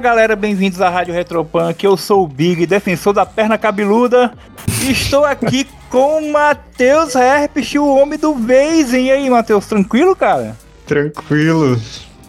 Fala galera, bem-vindos à Rádio Retropunk. Eu sou o Big, defensor da perna cabeluda. Estou aqui com o Matheus Herpes, o homem do Vazen. E aí, Matheus, tranquilo, cara? Tranquilo.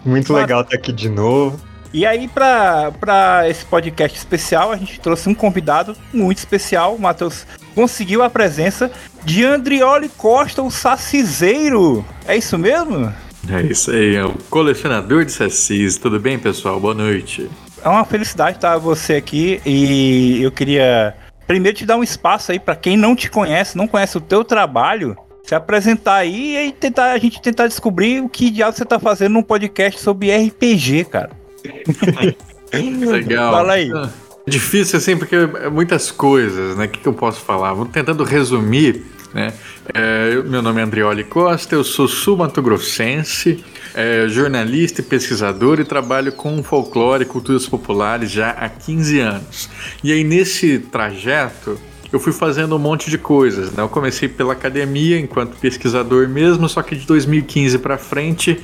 Muito legal estar aqui de novo. E aí, para esse podcast especial, a gente trouxe um convidado muito especial. O Matheus conseguiu a presença de Andrioli Costa, o saciseiro. É isso mesmo? É isso aí, é o colecionador de sacis. Tudo bem, pessoal? Boa noite. É uma felicidade estar você aqui e eu queria primeiro te dar um espaço aí para quem não te conhece, não conhece o teu trabalho, se apresentar aí e tentar a gente tentar descobrir o que diabo você tá fazendo num podcast sobre RPG, cara. Legal. Fala aí. É difícil assim porque é muitas coisas, né? O que, que eu posso falar? Vou tentando resumir né? É, meu nome é Andrioli Costa, eu sou sul-mato-grossense, é, jornalista e pesquisador e trabalho com folclore e culturas populares já há 15 anos. E aí, nesse trajeto, eu fui fazendo um monte de coisas. Né? Eu comecei pela academia enquanto pesquisador mesmo, só que de 2015 para frente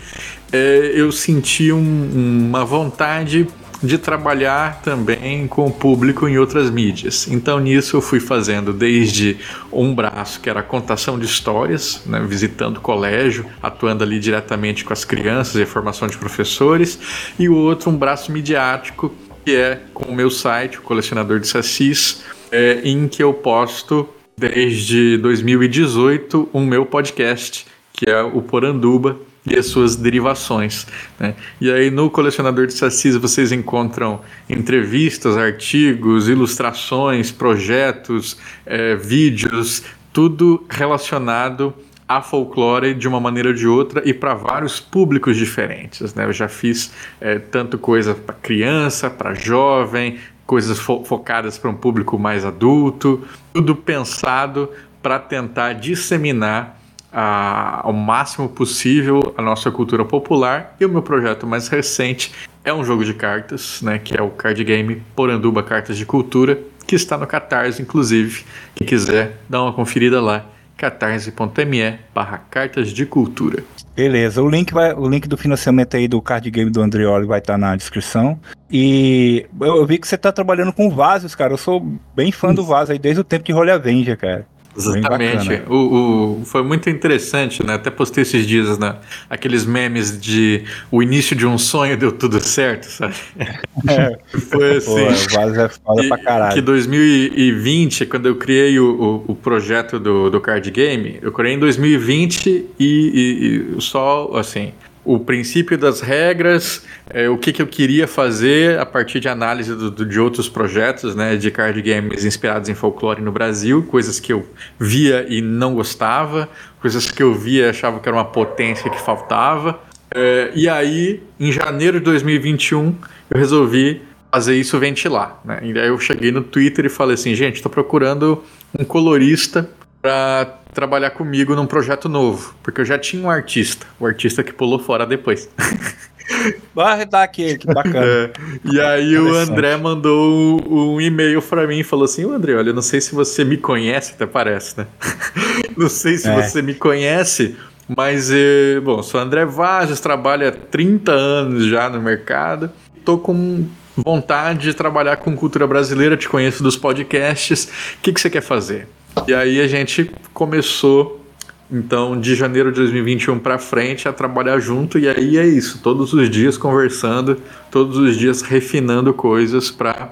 é, eu senti um, uma vontade de trabalhar também com o público em outras mídias. Então nisso eu fui fazendo desde um braço que era a contação de histórias, né, visitando o colégio, atuando ali diretamente com as crianças e a formação de professores, e o outro um braço midiático que é com o meu site, o colecionador de sacis, é, em que eu posto desde 2018 um meu podcast que é o Poranduba, e as suas derivações. Né? E aí no colecionador de sacis vocês encontram entrevistas, artigos, ilustrações, projetos, é, vídeos, tudo relacionado a folclore de uma maneira ou de outra e para vários públicos diferentes. Né? Eu já fiz é, tanto coisa para criança, para jovem, coisas fo focadas para um público mais adulto, tudo pensado para tentar disseminar a, ao máximo possível a nossa cultura popular. E o meu projeto mais recente é um jogo de cartas, né, que é o card game Poranduba Cartas de Cultura, que está no Catarse, inclusive. Quem quiser, dá uma conferida lá catarse.me barra cartas de cultura. Beleza, o link, vai, o link do financiamento aí do card game do Andrioli vai estar na descrição. E eu vi que você está trabalhando com vasos, cara. Eu sou bem fã do vaso aí desde o tempo de Role Avenger, cara. Exatamente. O, o, foi muito interessante, né? Até postei esses dias, né? Aqueles memes de o início de um sonho deu tudo certo, sabe? É. Foi assim. Pô, o é foda que, pra caralho. Que 2020, quando eu criei o, o, o, projeto do, do card game, eu criei em 2020 e, e, e só, assim, o princípio das regras, é, o que, que eu queria fazer a partir de análise do, do, de outros projetos né, de card games inspirados em folclore no Brasil, coisas que eu via e não gostava, coisas que eu via e achava que era uma potência que faltava. É, e aí, em janeiro de 2021, eu resolvi fazer isso ventilar. Né? E aí eu cheguei no Twitter e falei assim, gente, estou procurando um colorista para trabalhar comigo num projeto novo, porque eu já tinha um artista, o artista que pulou fora depois. Vai dar aqui, que bacana. É, e aí o André mandou um e-mail para mim e falou assim: "O André, olha, não sei se você me conhece, até parece, né? não sei se é. você me conhece, mas eh, bom, sou André Vazes, trabalho há 30 anos já no mercado. Tô com vontade de trabalhar com cultura brasileira, te conheço dos podcasts. O que, que você quer fazer? E aí a gente começou, então, de janeiro de 2021 para frente, a trabalhar junto. E aí é isso, todos os dias conversando, todos os dias refinando coisas para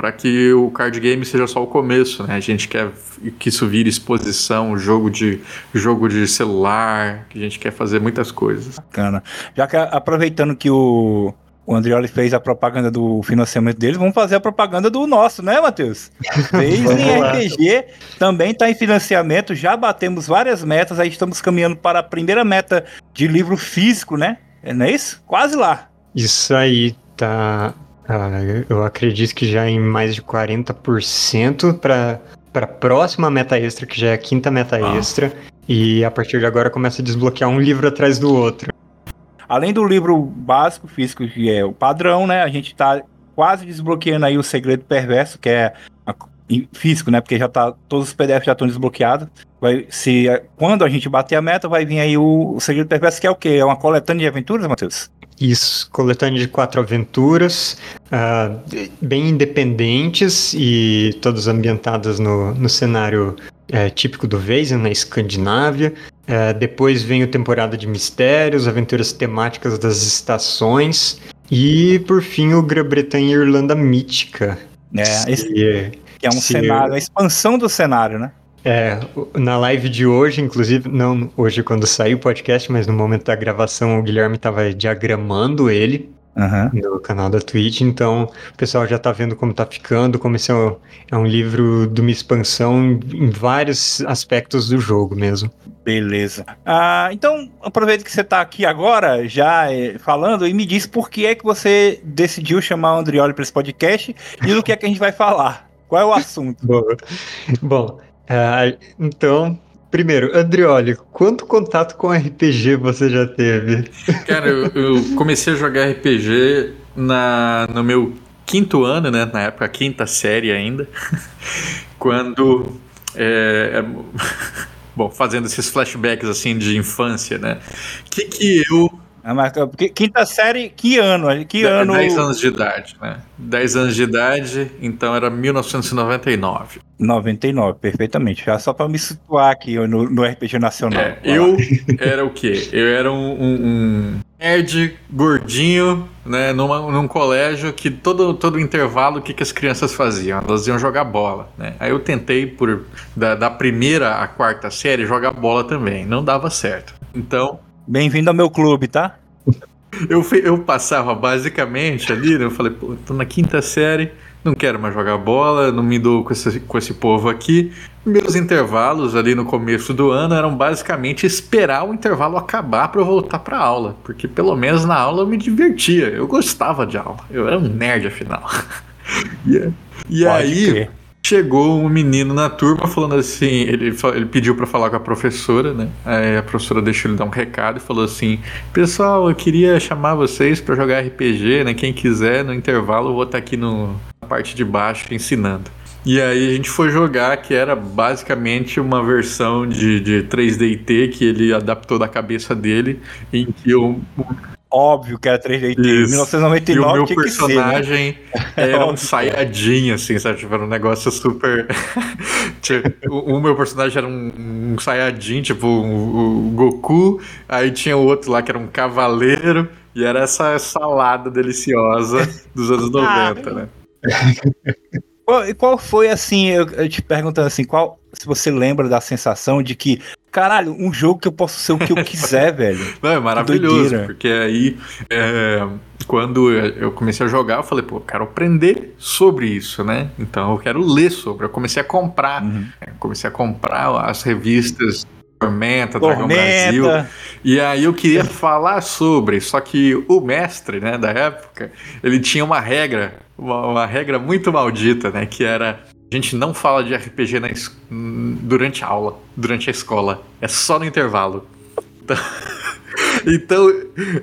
para que o card game seja só o começo, né? A gente quer que isso vire exposição, jogo de jogo de celular, que a gente quer fazer muitas coisas. Bacana. Já que aproveitando que o o Andrioli fez a propaganda do financiamento deles, vamos fazer a propaganda do nosso, né, Matheus? Fez em RPG, também está em financiamento, já batemos várias metas, aí estamos caminhando para a primeira meta de livro físico, né? É, não é isso? Quase lá. Isso aí, tá. Ah, eu acredito que já em mais de 40% para para a próxima meta extra, que já é a quinta meta ah. extra, e a partir de agora começa a desbloquear um livro atrás do outro. Além do livro básico físico, que é o padrão, né? A gente tá quase desbloqueando aí o segredo perverso, que é a, físico, né? Porque já tá. Todos os PDFs já estão desbloqueados. Vai, se, quando a gente bater a meta, vai vir aí o, o segredo perverso, que é o quê? É uma coletânea de aventuras, Matheus? Isso, coletânea de quatro aventuras, uh, bem independentes e todas ambientadas no, no cenário é, típico do Weizen, na Escandinávia. É, depois vem o Temporada de Mistérios, aventuras temáticas das estações. E, por fim, o Grã-Bretanha e Irlanda Mítica. É, esse, que é um cenário, a expansão do cenário, né? É, na live de hoje, inclusive, não hoje quando saiu o podcast, mas no momento da gravação o Guilherme estava diagramando ele uhum. no canal da Twitch, então o pessoal já está vendo como está ficando, como esse é um, é um, livro de uma expansão em vários aspectos do jogo mesmo. Beleza. Ah, então, aproveita que você está aqui agora, já eh, falando, e me diz por que é que você decidiu chamar o Andrioli para esse podcast e do que é que a gente vai falar. Qual é o assunto? Bom, ah, então, primeiro, Andrioli, quanto contato com RPG você já teve? Cara, eu, eu comecei a jogar RPG na, no meu quinto ano, né? Na época, quinta série ainda. quando. É, é, bom, fazendo esses flashbacks assim de infância, né? O que, que eu ah, mas, quinta série, que ano? Que ano? 10 anos de idade, né? 10 anos de idade, então era 1999. 99, perfeitamente. Já só para me situar aqui no, no RPG Nacional. É, eu era o quê? Eu era um, um, um nerd gordinho, né? Numa, num colégio que todo, todo intervalo, o que, que as crianças faziam? Elas iam jogar bola, né? Aí eu tentei, por da, da primeira à quarta série, jogar bola também. Não dava certo. Então Bem-vindo ao meu clube, tá? Eu, eu passava basicamente ali, né? Eu falei, pô, tô na quinta série, não quero mais jogar bola, não me dou com esse, com esse povo aqui. Meus intervalos ali no começo do ano eram basicamente esperar o intervalo acabar para eu voltar para aula, porque pelo menos na aula eu me divertia, eu gostava de aula, eu era um nerd afinal. e, e aí, crer chegou um menino na turma falando assim, ele, ele pediu para falar com a professora, né? Aí a professora deixou ele dar um recado e falou assim: "Pessoal, eu queria chamar vocês para jogar RPG, né? Quem quiser, no intervalo eu vou estar tá aqui no, na parte de baixo ensinando". E aí a gente foi jogar, que era basicamente uma versão de, de 3DT que ele adaptou da cabeça dele, em que eu óbvio que era 3D. Em 1999 e o meu personagem ser, né? era um saiadinho, assim, sabe? Tipo, era um negócio super... o, o, meu personagem era um, um saiadinho, tipo o, o Goku. Aí tinha o outro lá que era um cavaleiro. E era essa salada deliciosa dos anos 90, ah, né? E qual foi assim, eu, eu, te perguntando assim, qual se você lembra da sensação de que, caralho, um jogo que eu posso ser o que eu quiser, velho. Não, é maravilhoso, porque aí é, quando eu comecei a jogar, eu falei, pô, eu quero aprender sobre isso, né? Então eu quero ler sobre. Eu comecei a comprar, uhum. comecei a comprar as revistas Tormenta, Dragão Brasil. E aí eu queria falar sobre, só que o mestre, né, da época, ele tinha uma regra, uma, uma regra muito maldita, né, que era a gente não fala de RPG na, durante a aula, durante a escola, é só no intervalo. Então... Então,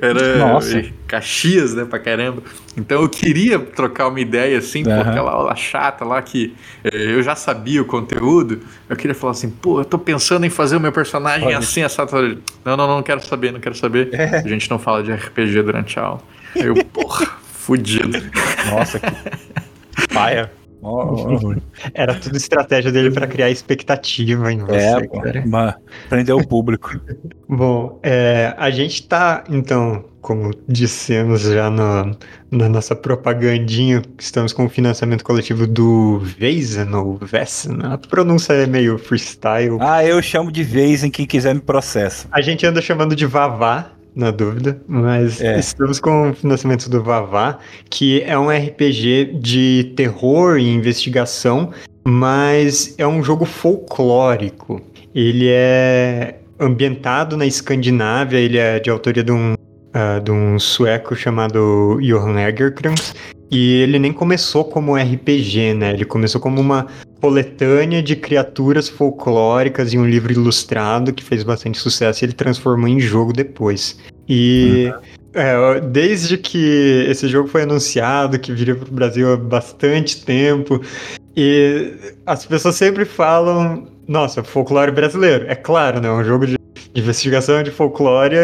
era Nossa. Caxias, né, pra caramba. Então eu queria trocar uma ideia, assim, uhum. pô, aquela aula chata lá que eh, eu já sabia o conteúdo. Eu queria falar assim, pô, eu tô pensando em fazer o meu personagem Olha. assim, essa. Não, não, não, não quero saber, não quero saber. É. A gente não fala de RPG durante a aula. Aí eu, porra, fudido. Nossa, que paia. Oh, Era tudo estratégia dele para criar expectativa em você, é, cara. Prender o público. Bom, é, a gente tá, então, como dissemos já no, na nossa propagandinha, estamos com o financiamento coletivo do Veisen ou Vessen. A pronúncia é meio freestyle. Ah, eu chamo de Veisen, quem quiser me processa. A gente anda chamando de Vavá, na dúvida, mas é. estamos com o financiamento do Vavá, que é um RPG de terror e investigação, mas é um jogo folclórico. Ele é ambientado na Escandinávia, ele é de autoria de um, uh, de um sueco chamado Johan Egerkrans, e ele nem começou como RPG, né? Ele começou como uma coletânea de criaturas folclóricas e um livro ilustrado que fez bastante sucesso e ele transformou em jogo depois. E uhum. é, desde que esse jogo foi anunciado, que viria para o Brasil há bastante tempo, e as pessoas sempre falam, nossa, folclore brasileiro. É claro, né? Um jogo de investigação de folclore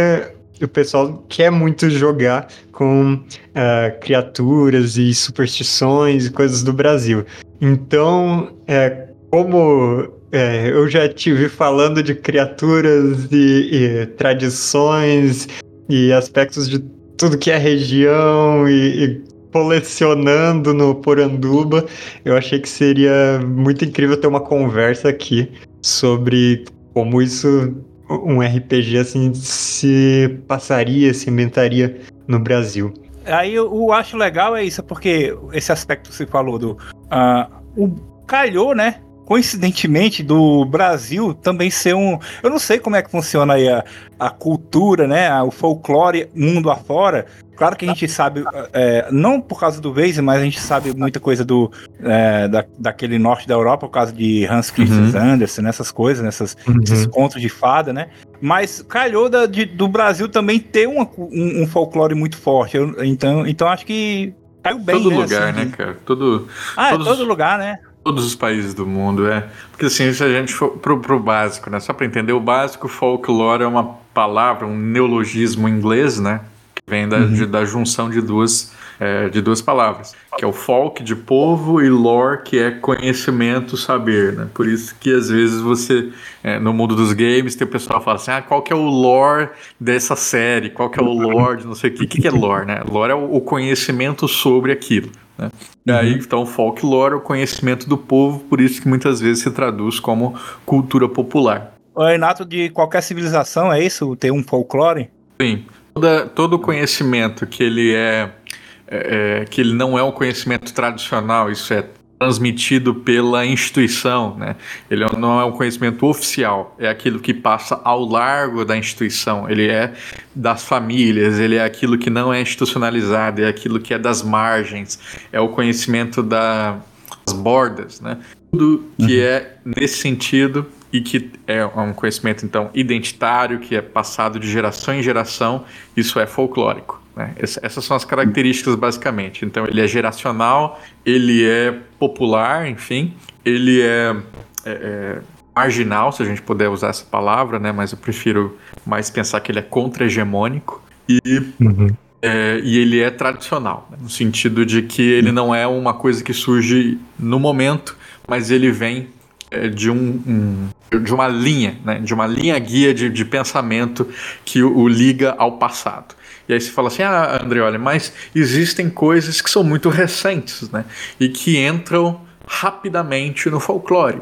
o pessoal quer muito jogar com uh, criaturas e superstições e coisas do Brasil. Então, é, como é, eu já tive falando de criaturas e, e, tradições e aspectos de tudo que é região e, e colecionando no Poranduba, eu achei que seria muito incrível ter uma conversa aqui sobre como isso um RPG assim se passaria, se inventaria no Brasil. Aí eu, eu acho legal é isso, porque esse aspecto que você falou do. Uh, o calhou, né? Coincidentemente, do Brasil também ser um. Eu não sei como é que funciona aí a, a cultura, né? O folclore mundo afora. Claro que a gente sabe, é, não por causa do Waze, mas a gente sabe muita coisa do é, da, daquele norte da Europa, por causa de Hans Christian uhum. Andersen, nessas coisas, nessas, uhum. esses contos de fada, né? Mas calhou da, de, do Brasil também ter uma, um, um, folclore muito forte. Eu, então, então acho que caiu bem. Todo né, lugar, assim, né, cara? Todo, ah, é todos, é todo lugar, né? Todos os países do mundo, é. Porque assim, se a gente for pro, pro básico, né? Só para entender o básico, folclore é uma palavra, um neologismo inglês, né? vem da, uhum. de, da junção de duas, é, de duas palavras, que é o folk de povo e lore, que é conhecimento, saber, né? Por isso que às vezes você, é, no mundo dos games, tem o pessoal que fala assim, ah, qual que é o lore dessa série, qual que é o lore de não sei o que, o que, que é lore, né? Lore é o, o conhecimento sobre aquilo. Né? E aí, então, folklore é o conhecimento do povo, por isso que muitas vezes se traduz como cultura popular. O Renato, de qualquer civilização, é isso? Ter um folclore? Sim. Toda, todo o conhecimento que ele é, é, é, que ele não é um conhecimento tradicional, isso é transmitido pela instituição, né? Ele não é um conhecimento oficial, é aquilo que passa ao largo da instituição, ele é das famílias, ele é aquilo que não é institucionalizado, é aquilo que é das margens, é o conhecimento das bordas, né? Tudo que uhum. é nesse sentido e que é um conhecimento então identitário que é passado de geração em geração, isso é folclórico. Né? Essas são as características basicamente. Então ele é geracional, ele é popular, enfim, ele é, é, é marginal, se a gente puder usar essa palavra, né? mas eu prefiro mais pensar que ele é contra-hegemônico e uhum. É, e ele é tradicional, né? no sentido de que ele não é uma coisa que surge no momento, mas ele vem é, de, um, um, de uma linha, né? de uma linha guia de, de pensamento que o, o, liga ao passado. E aí você fala assim, ah, André, olha, mas existem coisas que são muito recentes, né? E que entram rapidamente no folclore.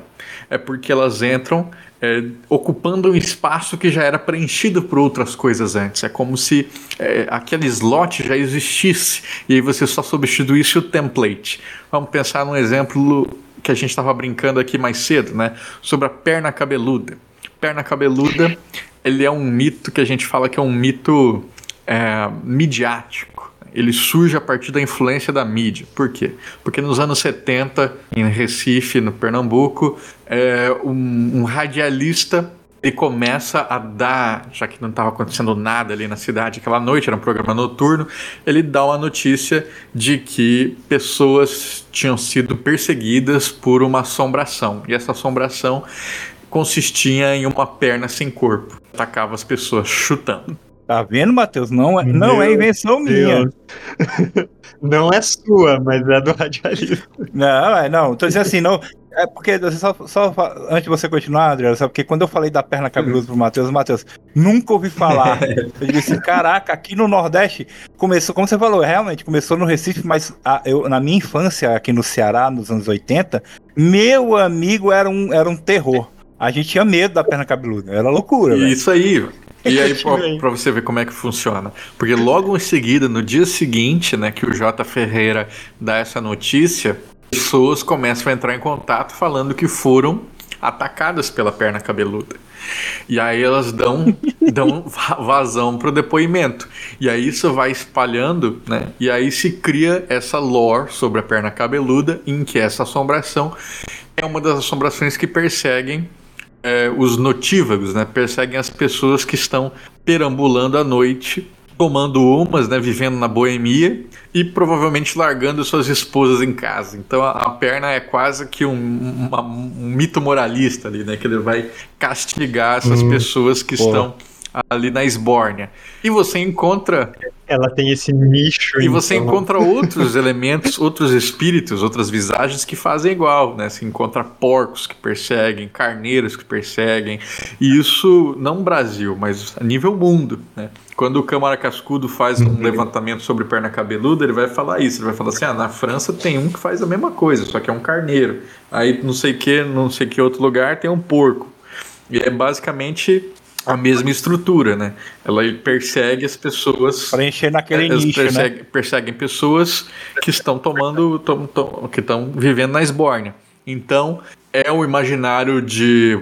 É porque elas entram é, ocupando um espaço que já era preenchido por outras coisas antes. É como se é, aquele slot já existisse e aí você só substituísse o template. Vamos pensar num exemplo que a gente estava brincando aqui mais cedo, né? Sobre a perna cabeluda. Perna cabeluda, ele é um mito que a gente fala que é um mito é, midiático. Ele surge a partir da influência da mídia. Por quê? Porque nos anos 70, em Recife, no Pernambuco, é, um, um radialista ele começa a dar, já que não estava acontecendo nada ali na cidade aquela noite, era um programa noturno, ele dá uma notícia de que pessoas tinham sido perseguidas por uma assombração. E essa assombração consistia em uma perna sem corpo. Atacava as pessoas chutando. Tá vendo, Matheus? Não, é, não é invenção Deus. minha. Não é sua, mas é do radialista. Não, é, não. Tô dizendo assim, não. É porque, só, só antes de você continuar, Adriano, sabe? Porque quando eu falei da perna cabeluda pro Matheus, Matheus, nunca ouvi falar. eu disse, caraca, aqui no Nordeste começou, como você falou, realmente começou no Recife, mas a, eu, na minha infância, aqui no Ceará, nos anos 80, meu amigo era um, era um terror. A gente tinha medo da perna cabeluda, era loucura. Isso aí, e aí, para você ver como é que funciona. Porque logo em seguida, no dia seguinte, né, que o J. Ferreira dá essa notícia, pessoas começam a entrar em contato falando que foram atacadas pela perna cabeluda. E aí elas dão, dão vazão pro depoimento. E aí isso vai espalhando, né? E aí se cria essa lore sobre a perna cabeluda, em que essa assombração é uma das assombrações que perseguem é, os notívagos, né? Perseguem as pessoas que estão perambulando à noite, tomando umas, né? Vivendo na boemia e provavelmente largando suas esposas em casa. Então a, a perna é quase que um, uma, um, mito moralista ali, né? Que ele vai castigar essas hum, pessoas que estão ali na Esbórnia. E você encontra ela tem esse nicho. E você então. encontra outros elementos, outros espíritos, outras visagens que fazem igual, né? Você encontra porcos que perseguem, carneiros que perseguem. E isso não Brasil, mas a nível mundo, né? Quando o Câmara Cascudo faz um uhum. levantamento sobre perna cabeluda, ele vai falar isso. Ele vai falar assim: ah, na França tem um que faz a mesma coisa, só que é um carneiro. Aí não sei que, não sei que outro lugar tem um porco. E é basicamente a mesma estrutura, né? Ela persegue as pessoas. Preencher naquele nicho, persegue, né? Perseguem pessoas que estão tomando. Tom, tom, que estão vivendo na esbórnia. Então, é o imaginário de.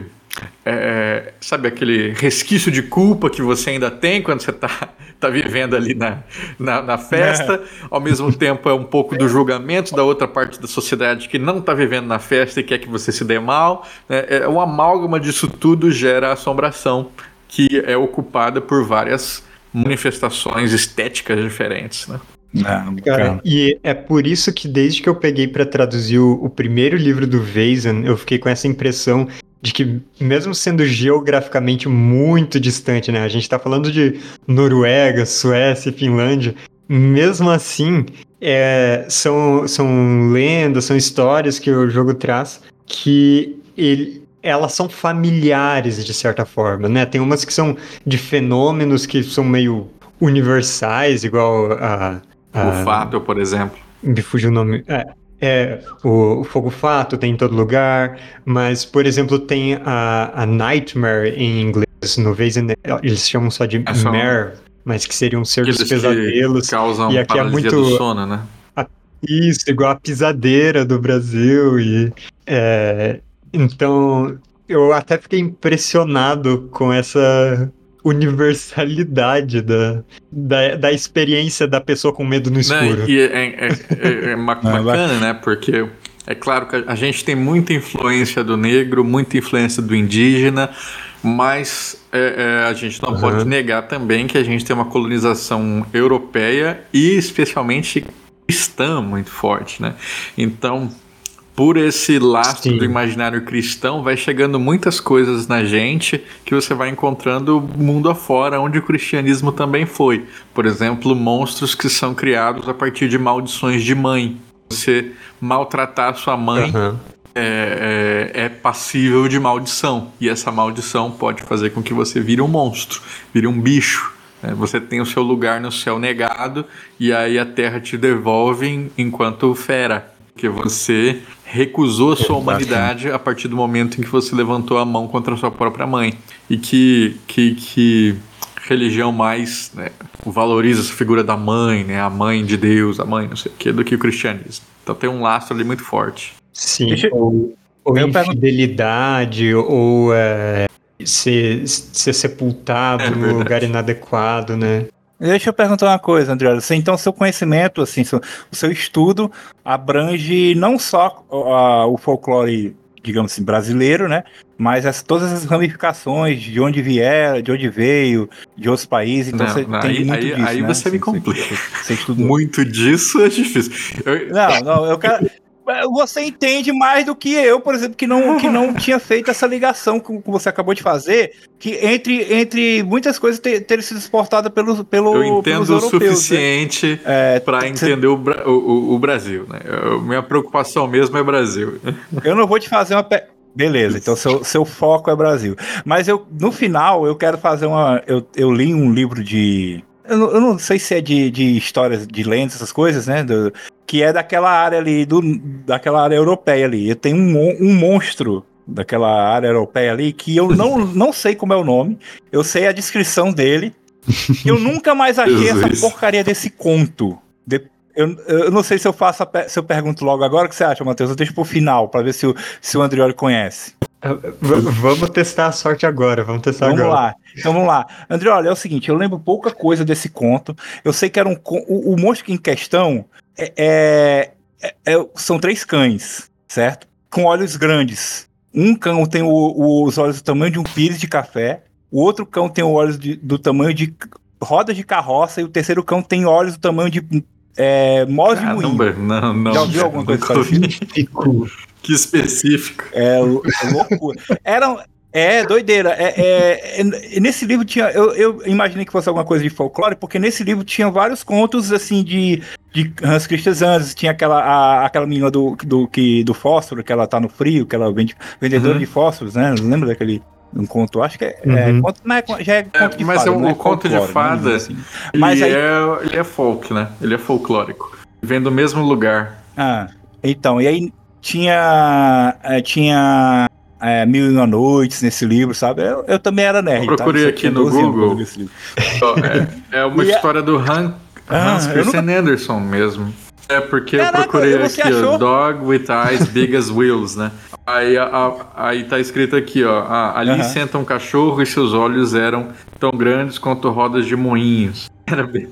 É, sabe aquele resquício de culpa que você ainda tem quando você está tá vivendo ali na, na, na festa, é. ao mesmo tempo é um pouco do julgamento da outra parte da sociedade que não está vivendo na festa e quer que você se dê mal. Né? É, uma amálgama disso tudo gera assombração que é ocupada por várias manifestações estéticas diferentes, né? Não, cara, e é por isso que desde que eu peguei para traduzir o, o, primeiro livro do Weizen, eu fiquei com essa impressão de que, mesmo sendo geograficamente muito distante, né? A gente tá falando de Noruega, Suécia, Finlândia, mesmo assim, é, são, são lendas, são histórias que o jogo traz que ele, elas são familiares de certa forma, né? Tem umas que são de fenômenos que são meio universais, igual a. a o fato, por exemplo. Me fugiu o nome. É, é o, o, fogo fato tem em todo lugar, mas, por exemplo, tem a, a Nightmare em inglês, no vez eles chamam só de é só mare, mas que seriam um ser dos pesadelos. Causam e aqui é muito do sono, né? Isso, igual a pisadeira do Brasil e é, então, eu até fiquei impressionado com essa universalidade da, da, da experiência da pessoa com medo no escuro. Não, e é, é, é, é bacana, né? Porque é claro que a gente tem muita influência do negro, muita influência do indígena, mas é, é, a gente não uhum. pode negar também que a gente tem uma colonização europeia e especialmente cristã muito forte, né? Então, por esse lastro Sim. do imaginário cristão, vai chegando muitas coisas na gente que você vai encontrando mundo afora, onde o cristianismo também foi. Por exemplo, monstros que são criados a partir de maldições de mãe. Você maltratar sua mãe uhum. é, é, é, passível de maldição. E essa maldição pode fazer com que você vire um monstro, vire um bicho. Né? Você tem o seu lugar no céu negado e aí a terra te devolve enquanto fera. Que você recusou a sua humanidade a partir do momento em que você levantou a mão contra a sua própria mãe. E que, que, que religião mais né, valoriza essa figura da mãe, né, a mãe de Deus, a mãe, não sei o que, do que o cristianismo. Então tem um lastro ali muito forte. Sim, Deixa... ou, ou infidelidade, ou é, ser, ser sepultado é, no lugar inadequado, né? Deixa eu perguntar uma coisa, André. Então, seu conhecimento, assim, seu, o seu estudo abrange não só uh, o folclore, digamos assim, brasileiro, né? Mas as, todas as ramificações de onde vier, de onde veio, de outros países. Então, não, você não, tem aí, muito aí, disso, aí né? você me complica. Você, você muito disso é difícil. Eu... Não, não, eu quero você entende mais do que eu, por exemplo, que não, que não tinha feito essa ligação que você acabou de fazer, que entre, entre muitas coisas ter, ter sido exportada pelo, pelo, eu entendo o né? suficiente né? é, para entender o, o, o, Brasil. Né? Eu, minha preocupação mesmo é Brasil. Eu não vou te fazer uma. Pe... Beleza, então seu, seu foco é Brasil. Mas eu, no final, eu quero fazer uma. Eu, eu li um livro de. Eu não, eu não sei se é de, de histórias, de lendas, essas coisas, né? Do, que é daquela área ali, do, daquela área europeia ali. Tem um, um monstro daquela área europeia ali que eu não, não sei como é o nome, eu sei a descrição dele. Eu nunca mais achei essa porcaria desse conto. De, eu, eu não sei se eu faço a, se eu pergunto logo agora o que você acha, Matheus. Eu deixo pro final para ver se o, se o Andrioli conhece. vamos testar a sorte agora, vamos testar vamos agora. Vamos lá, então vamos lá. Andrioli, é o seguinte, eu lembro pouca coisa desse conto. Eu sei que era um o, o monstro em questão é, é, é, são três cães, certo? Com olhos grandes. Um cão tem o, os olhos do tamanho de um pires de café, o outro cão tem os olhos de, do tamanho de rodas de carroça e o terceiro cão tem olhos do tamanho de é, de moinho. Não, não. Já ouviu alguma coisa parecida? que específico. É, é loucura. Eram, É, doideira. É, é, é, nesse livro tinha. Eu, eu, imaginei que fosse alguma coisa de folclore, porque nesse livro tinha vários contos assim de, de Hans Christian Andersen. Tinha aquela, a, aquela menina do, do, que, do fósforo, que ela tá no frio, que ela vende vendedora uhum. de fósforos, né? Lembra daquele um conto? Acho que é, é uhum. é conto, mas já é conto de mas fada. Mas é um conto de fada. Assim. Mas aí... é, ele é folk, né? Ele é folclórico. Vem do mesmo lugar. Ah, então, e aí tinha. Tinha é, Mil e Uma Noites nesse livro, sabe? Eu, eu também era nerd. Eu tá? procurei tá? aqui no Google. é, é, uma e história do Han, ah, Hans Christian nunca... Anderson mesmo. É porque Caraca, eu procurei aqui, ó, Dog with Eyes Big as Wheels, né? Aí, a, a, aí tá escrito aqui, ó. A, ali senta um cachorro e seus olhos eram tão grandes quanto rodas de moinhos. Era bem.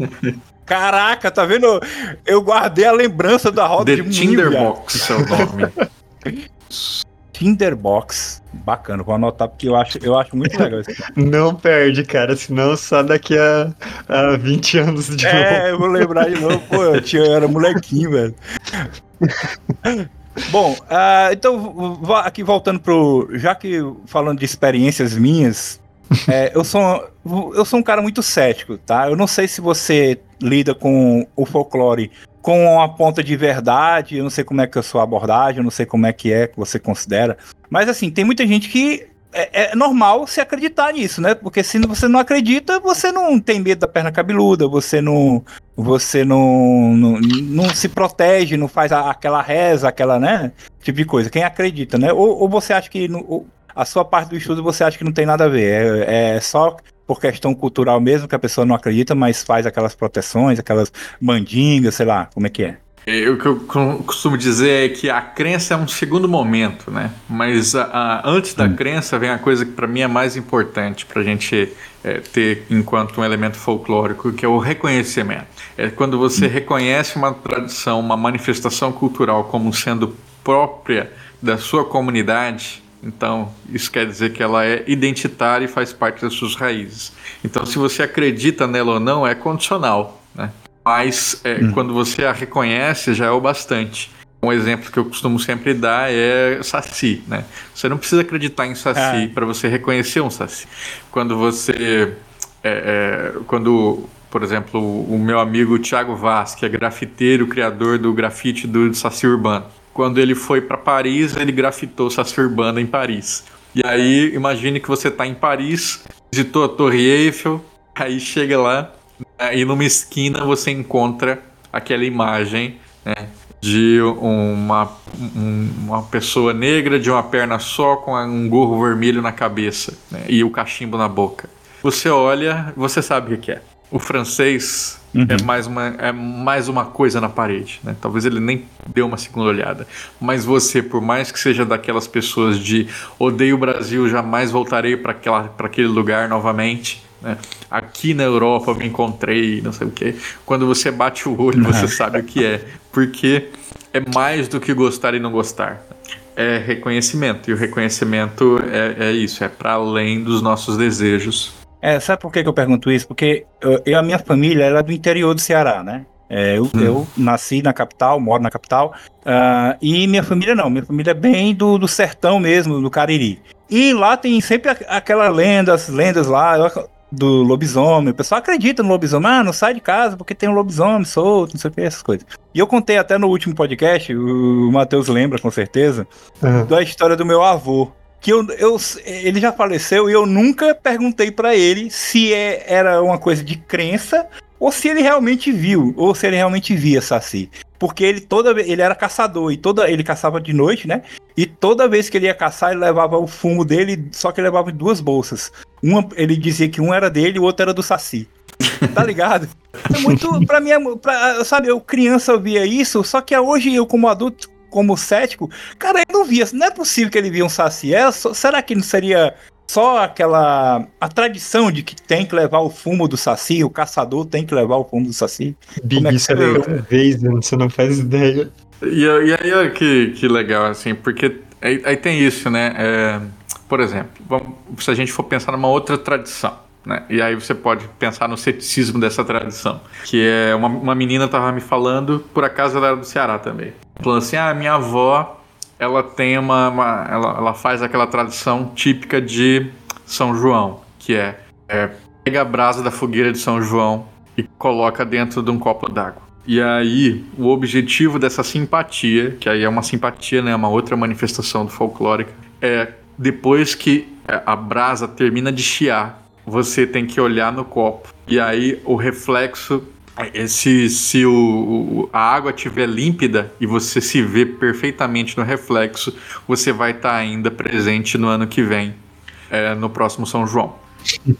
Caraca, tá vendo? Eu guardei a lembrança da roda The de Tinderbox é o nome. Tinderbox. Bacana, vou anotar porque eu acho, eu acho muito legal isso. Não perde, cara, senão só daqui a, a 20 anos de é, novo. É, eu vou lembrar de novo. Pô, eu, tinha, eu era molequinho, velho. Bom, uh, então aqui voltando pro. Já que falando de experiências minhas, é, eu, sou, eu sou um cara muito cético, tá? Eu não sei se você lida com o folclore com uma ponta de verdade, eu não sei como é que é a sua abordagem, eu não sei como é que é que você considera. Mas assim, tem muita gente que é, é, normal se acreditar nisso, né? Porque se você não acredita, você não tem medo da perna cabeluda, você não, você não, não, não se protege, não faz a, aquela reza, aquela, né? Tipo de coisa. Quem acredita, né? Ou, ou você acha que no, a sua parte do estudo você acha que não tem nada a ver, é, é só por questão cultural mesmo, que a pessoa não acredita, mas faz aquelas proteções, aquelas mandingas, sei lá, como é que é? é o que eu costumo dizer é que a crença é um segundo momento, né? Mas a, a, antes da hum. crença vem a coisa que para mim é mais importante para a gente é, ter enquanto um elemento folclórico, que é o reconhecimento. É quando você hum. reconhece uma tradição, uma manifestação cultural como sendo própria da sua comunidade, então, isso quer dizer que ela é identitária e faz parte das suas raízes. Então, se você acredita nela ou não, é condicional, né? Mas é, hum. quando você a reconhece, já é o bastante. Um exemplo que eu costumo sempre dar é Saci, né? Você não precisa acreditar em Saci é. para você reconhecer um Saci. Quando você... É, é, quando, por exemplo, o meu amigo Thiago Vaz, que é grafiteiro, criador do grafite do Saci Urbano, quando ele foi para Paris, ele grafitou Saci Urbana em Paris. E aí, imagine que você está em Paris, visitou a Torre Eiffel, aí chega lá e numa esquina você encontra aquela imagem né, de uma, um, uma pessoa negra de uma perna só com um gorro vermelho na cabeça né, e o cachimbo na boca. Você olha, você sabe o que é. O francês Uhum. É, mais uma, é mais uma coisa na parede. Né? Talvez ele nem deu uma segunda olhada. Mas você, por mais que seja daquelas pessoas de odeio o Brasil, jamais voltarei para aquele lugar novamente. Né? Aqui na Europa me encontrei, não sei o que. Quando você bate o olho, você sabe o que é. Porque é mais do que gostar e não gostar. É reconhecimento. E o reconhecimento é, é isso, é para além dos nossos desejos é, sabe por que, que eu pergunto isso? Porque eu, eu, a minha família era é do interior do Ceará, né? É, eu, hum. eu, nasci na capital, moro na capital, uh, e minha família não, minha família é bem do, do sertão mesmo, do Cariri. E lá tem sempre aquela lenda, as lendas lá do lobisomem. O pessoal acredita no lobisomem, ah, não sai de casa porque tem um lobisomem solto, não sei o que, essas coisas. E eu contei até no último podcast, o Matheus lembra com certeza, uhum. da história do meu avô que eu, eu, ele já faleceu e eu nunca perguntei para ele se é, era uma coisa de crença ou se ele realmente viu, ou se ele realmente via Saci. Porque ele toda ele era caçador e toda ele caçava de noite, né? E toda vez que ele ia caçar, ele levava o fumo dele, só que ele levava em duas bolsas. Uma, ele dizia que um era dele e o outro era do Saci. Tá ligado? É muito, pra mim, é, pra, sabe, eu criança via isso, só que hoje eu como adulto como cético, cara, ele não via. Não é possível que ele via um saci. É, só, será que não seria só aquela. a tradição de que tem que levar o fumo do saci, o caçador tem que levar o fumo do saci? Big, Como é que é vez, você não faz ideia. E, e aí, olha que, que legal, assim, porque aí, aí tem isso, né? É, por exemplo, vamos, se a gente for pensar numa outra tradição. Né? E aí você pode pensar no ceticismo dessa tradição. Que é uma, uma menina estava me falando, por acaso ela era do Ceará também. Falando assim: ah, minha avó ela tem uma, uma ela, ela faz aquela tradição típica de São João, que é, é pega a brasa da fogueira de São João e coloca dentro de um copo d'água. E aí, o objetivo dessa simpatia, que aí é uma simpatia, né, uma outra manifestação do folclórica, é depois que a brasa termina de chiar, você tem que olhar no copo. E aí o reflexo se, se o, o, a água estiver límpida e você se vê perfeitamente no reflexo, você vai estar tá ainda presente no ano que vem, é, no próximo São João.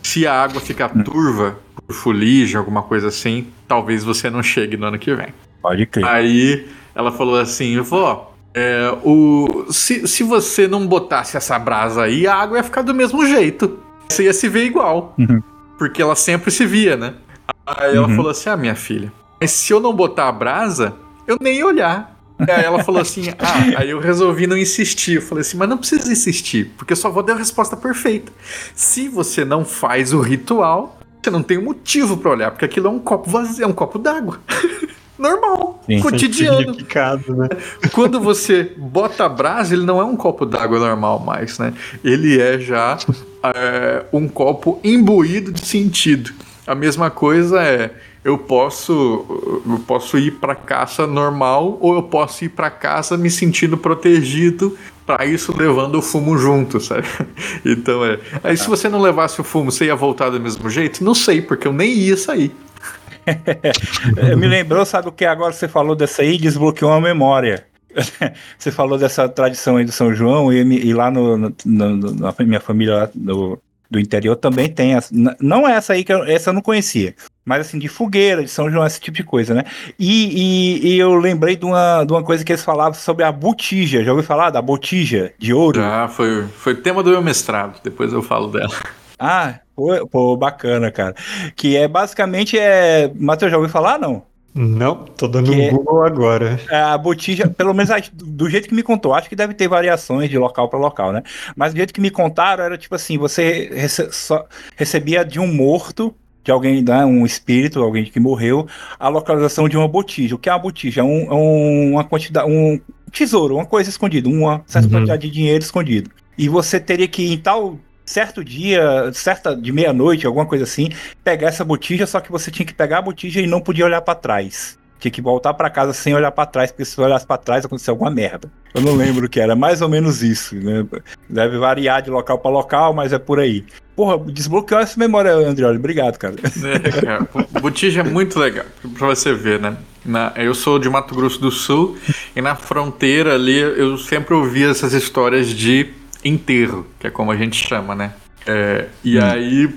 Se a água ficar turva, por fuligem, alguma coisa assim, talvez você não chegue no ano que vem. Pode crer. Aí ela falou assim: vó, é, o, se, se você não botasse essa brasa aí, a água ia ficar do mesmo jeito. Você ia se ver igual. Uhum. Porque ela sempre se via, né? Aí ela uhum. falou assim: Ah, minha filha, mas se eu não botar a brasa, eu nem olhar. Aí ela falou assim: Ah, aí eu resolvi não insistir. Eu falei assim: Mas não precisa insistir, porque sua avó deu a resposta perfeita. Se você não faz o ritual, você não tem um motivo para olhar, porque aquilo é um copo vazio, é um copo d'água. Normal, Sim, cotidiano. Né? Quando você bota a brasa, ele não é um copo d'água normal mais, né? Ele é já é, um copo imbuído de sentido. A mesma coisa é eu posso eu posso ir para caça normal ou eu posso ir para casa me sentindo protegido para isso levando o fumo junto, sabe? Então é. Aí se você não levasse o fumo, você ia voltar do mesmo jeito? Não sei, porque eu nem ia sair. Me lembrou, sabe o que agora você falou dessa aí? Desbloqueou uma memória. você falou dessa tradição aí do São João e, e lá no, no, no, na minha família do, do interior também tem. Essa, não é essa aí que eu, essa eu não conhecia, mas assim, de fogueira, de São João, esse tipo de coisa, né? E, e, e, eu lembrei de uma, de uma coisa que eles falavam sobre a botija. Já ouviu falar da botija de ouro? Ah, foi, foi tema do meu mestrado, depois eu falo dela. Ah, pô, pô bacana, cara. Que é basicamente é. Matheus, já ouviu falar? Não? Não, tô dando um é Google agora. É a botija, pelo menos do jeito que me contou, acho que deve ter variações de local para local, né? Mas do jeito que me contaram, era tipo assim: você rece recebia de um morto, de alguém, né, um espírito, alguém que morreu, a localização de uma botija. O que é uma botija? É um, um, uma quantidade, um tesouro, uma coisa escondida, uma certa uhum. quantidade de dinheiro escondido. E você teria que ir em tal certo dia, certa de meia-noite, alguma coisa assim, pegar essa botija, só que você tinha que pegar a botija e não podia olhar para trás. Tinha que voltar para casa sem olhar para trás, porque se olhasse para trás aconteceu alguma merda. Eu não lembro o que era, mais ou menos isso, né? Deve variar de local para local, mas é por aí. Porra, desbloqueou essa memória, Andrioli. Obrigado, cara. É, cara. Botija é muito legal, pra você ver, né? Na, eu sou de Mato Grosso do Sul e na fronteira ali eu sempre ouvia essas histórias de enterro, que é como a gente chama, né? É, e hum. aí,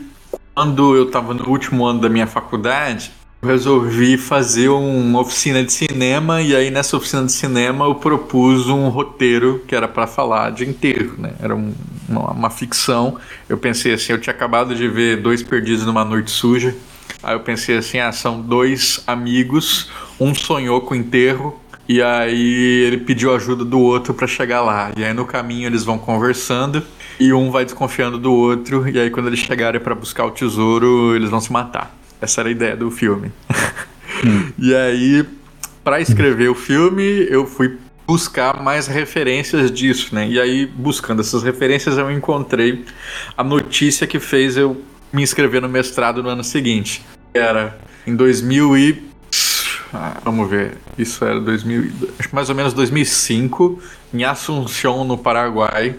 quando eu estava no último ano da minha faculdade, eu resolvi fazer uma oficina de cinema e aí nessa oficina de cinema eu propus um roteiro que era para falar de enterro, né? Era um, uma, uma, ficção. Eu pensei assim, eu tinha acabado de ver Dois Perdidos numa Noite Suja. Aí eu pensei assim, ah, são dois amigos, um sonhou com enterro e aí ele pediu ajuda do outro para chegar lá. E aí no caminho eles vão conversando e um vai desconfiando do outro. E aí quando eles chegarem para buscar o tesouro, eles vão se matar. Essa era a ideia do filme. Hum. e aí, para escrever o filme, eu fui buscar mais referências disso, né? E aí, buscando essas referências, eu encontrei a notícia que fez eu me inscrever no mestrado no ano seguinte. Era em 2000 e ah, vamos ver, isso era 2000, acho mais ou menos 2005, em Assunção, no Paraguai.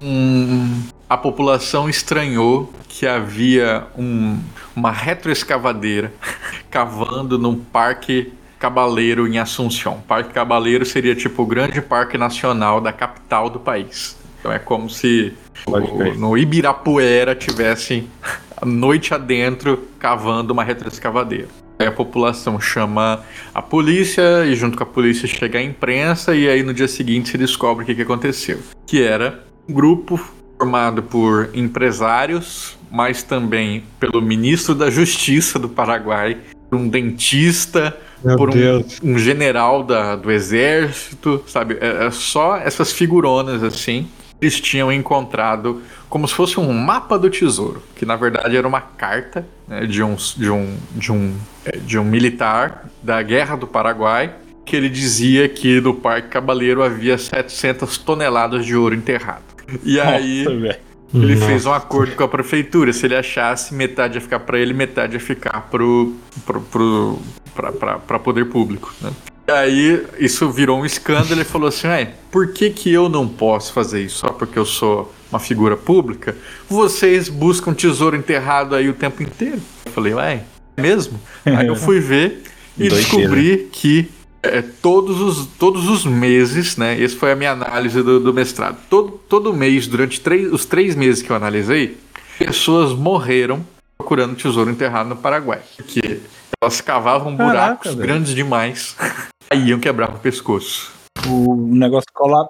Um, a população estranhou que havia um, uma retroescavadeira cavando num parque cabaleiro em Assunção. Parque Cabaleiro seria tipo o grande parque nacional da capital do país. Então é como se o, no Ibirapuera tivessem noite adentro cavando uma retroescavadeira. Aí a população chama a polícia e junto com a polícia chega a imprensa e aí no dia seguinte se descobre o que, que aconteceu. Que era um grupo formado por empresários, mas também pelo ministro da Justiça do Paraguai, por um dentista, Meu por um, um, general da, do exército, sabe? É, é só essas figuronas assim eles tinham encontrado como se fosse um mapa do tesouro, que na verdade era uma carta né, de, um, de, um, de, um, é, de um militar da Guerra do Paraguai que ele dizia que no Parque Cabaleiro havia 700 toneladas de ouro enterrado. E aí velho. ele Nossa. fez um acordo com a prefeitura. Se ele achasse, metade ia ficar pra ele, metade ia ficar pro, pro, pro, pra, pra, pra poder público. Né? E aí isso virou um escândalo. Ele falou assim: Ué, por que, que eu não posso fazer isso? Só porque eu sou uma figura pública? Vocês buscam tesouro enterrado aí o tempo inteiro. Eu falei: Ué, é mesmo? Aí eu fui ver e Doideira. descobri que é, todos, os, todos os meses, né? Essa foi a minha análise do, do mestrado. Todo, todo mês, durante três, os três meses que eu analisei, pessoas morreram procurando tesouro enterrado no Paraguai. Porque elas cavavam Caraca, buracos velho. grandes demais, aí iam quebrar o pescoço. O negócio cola...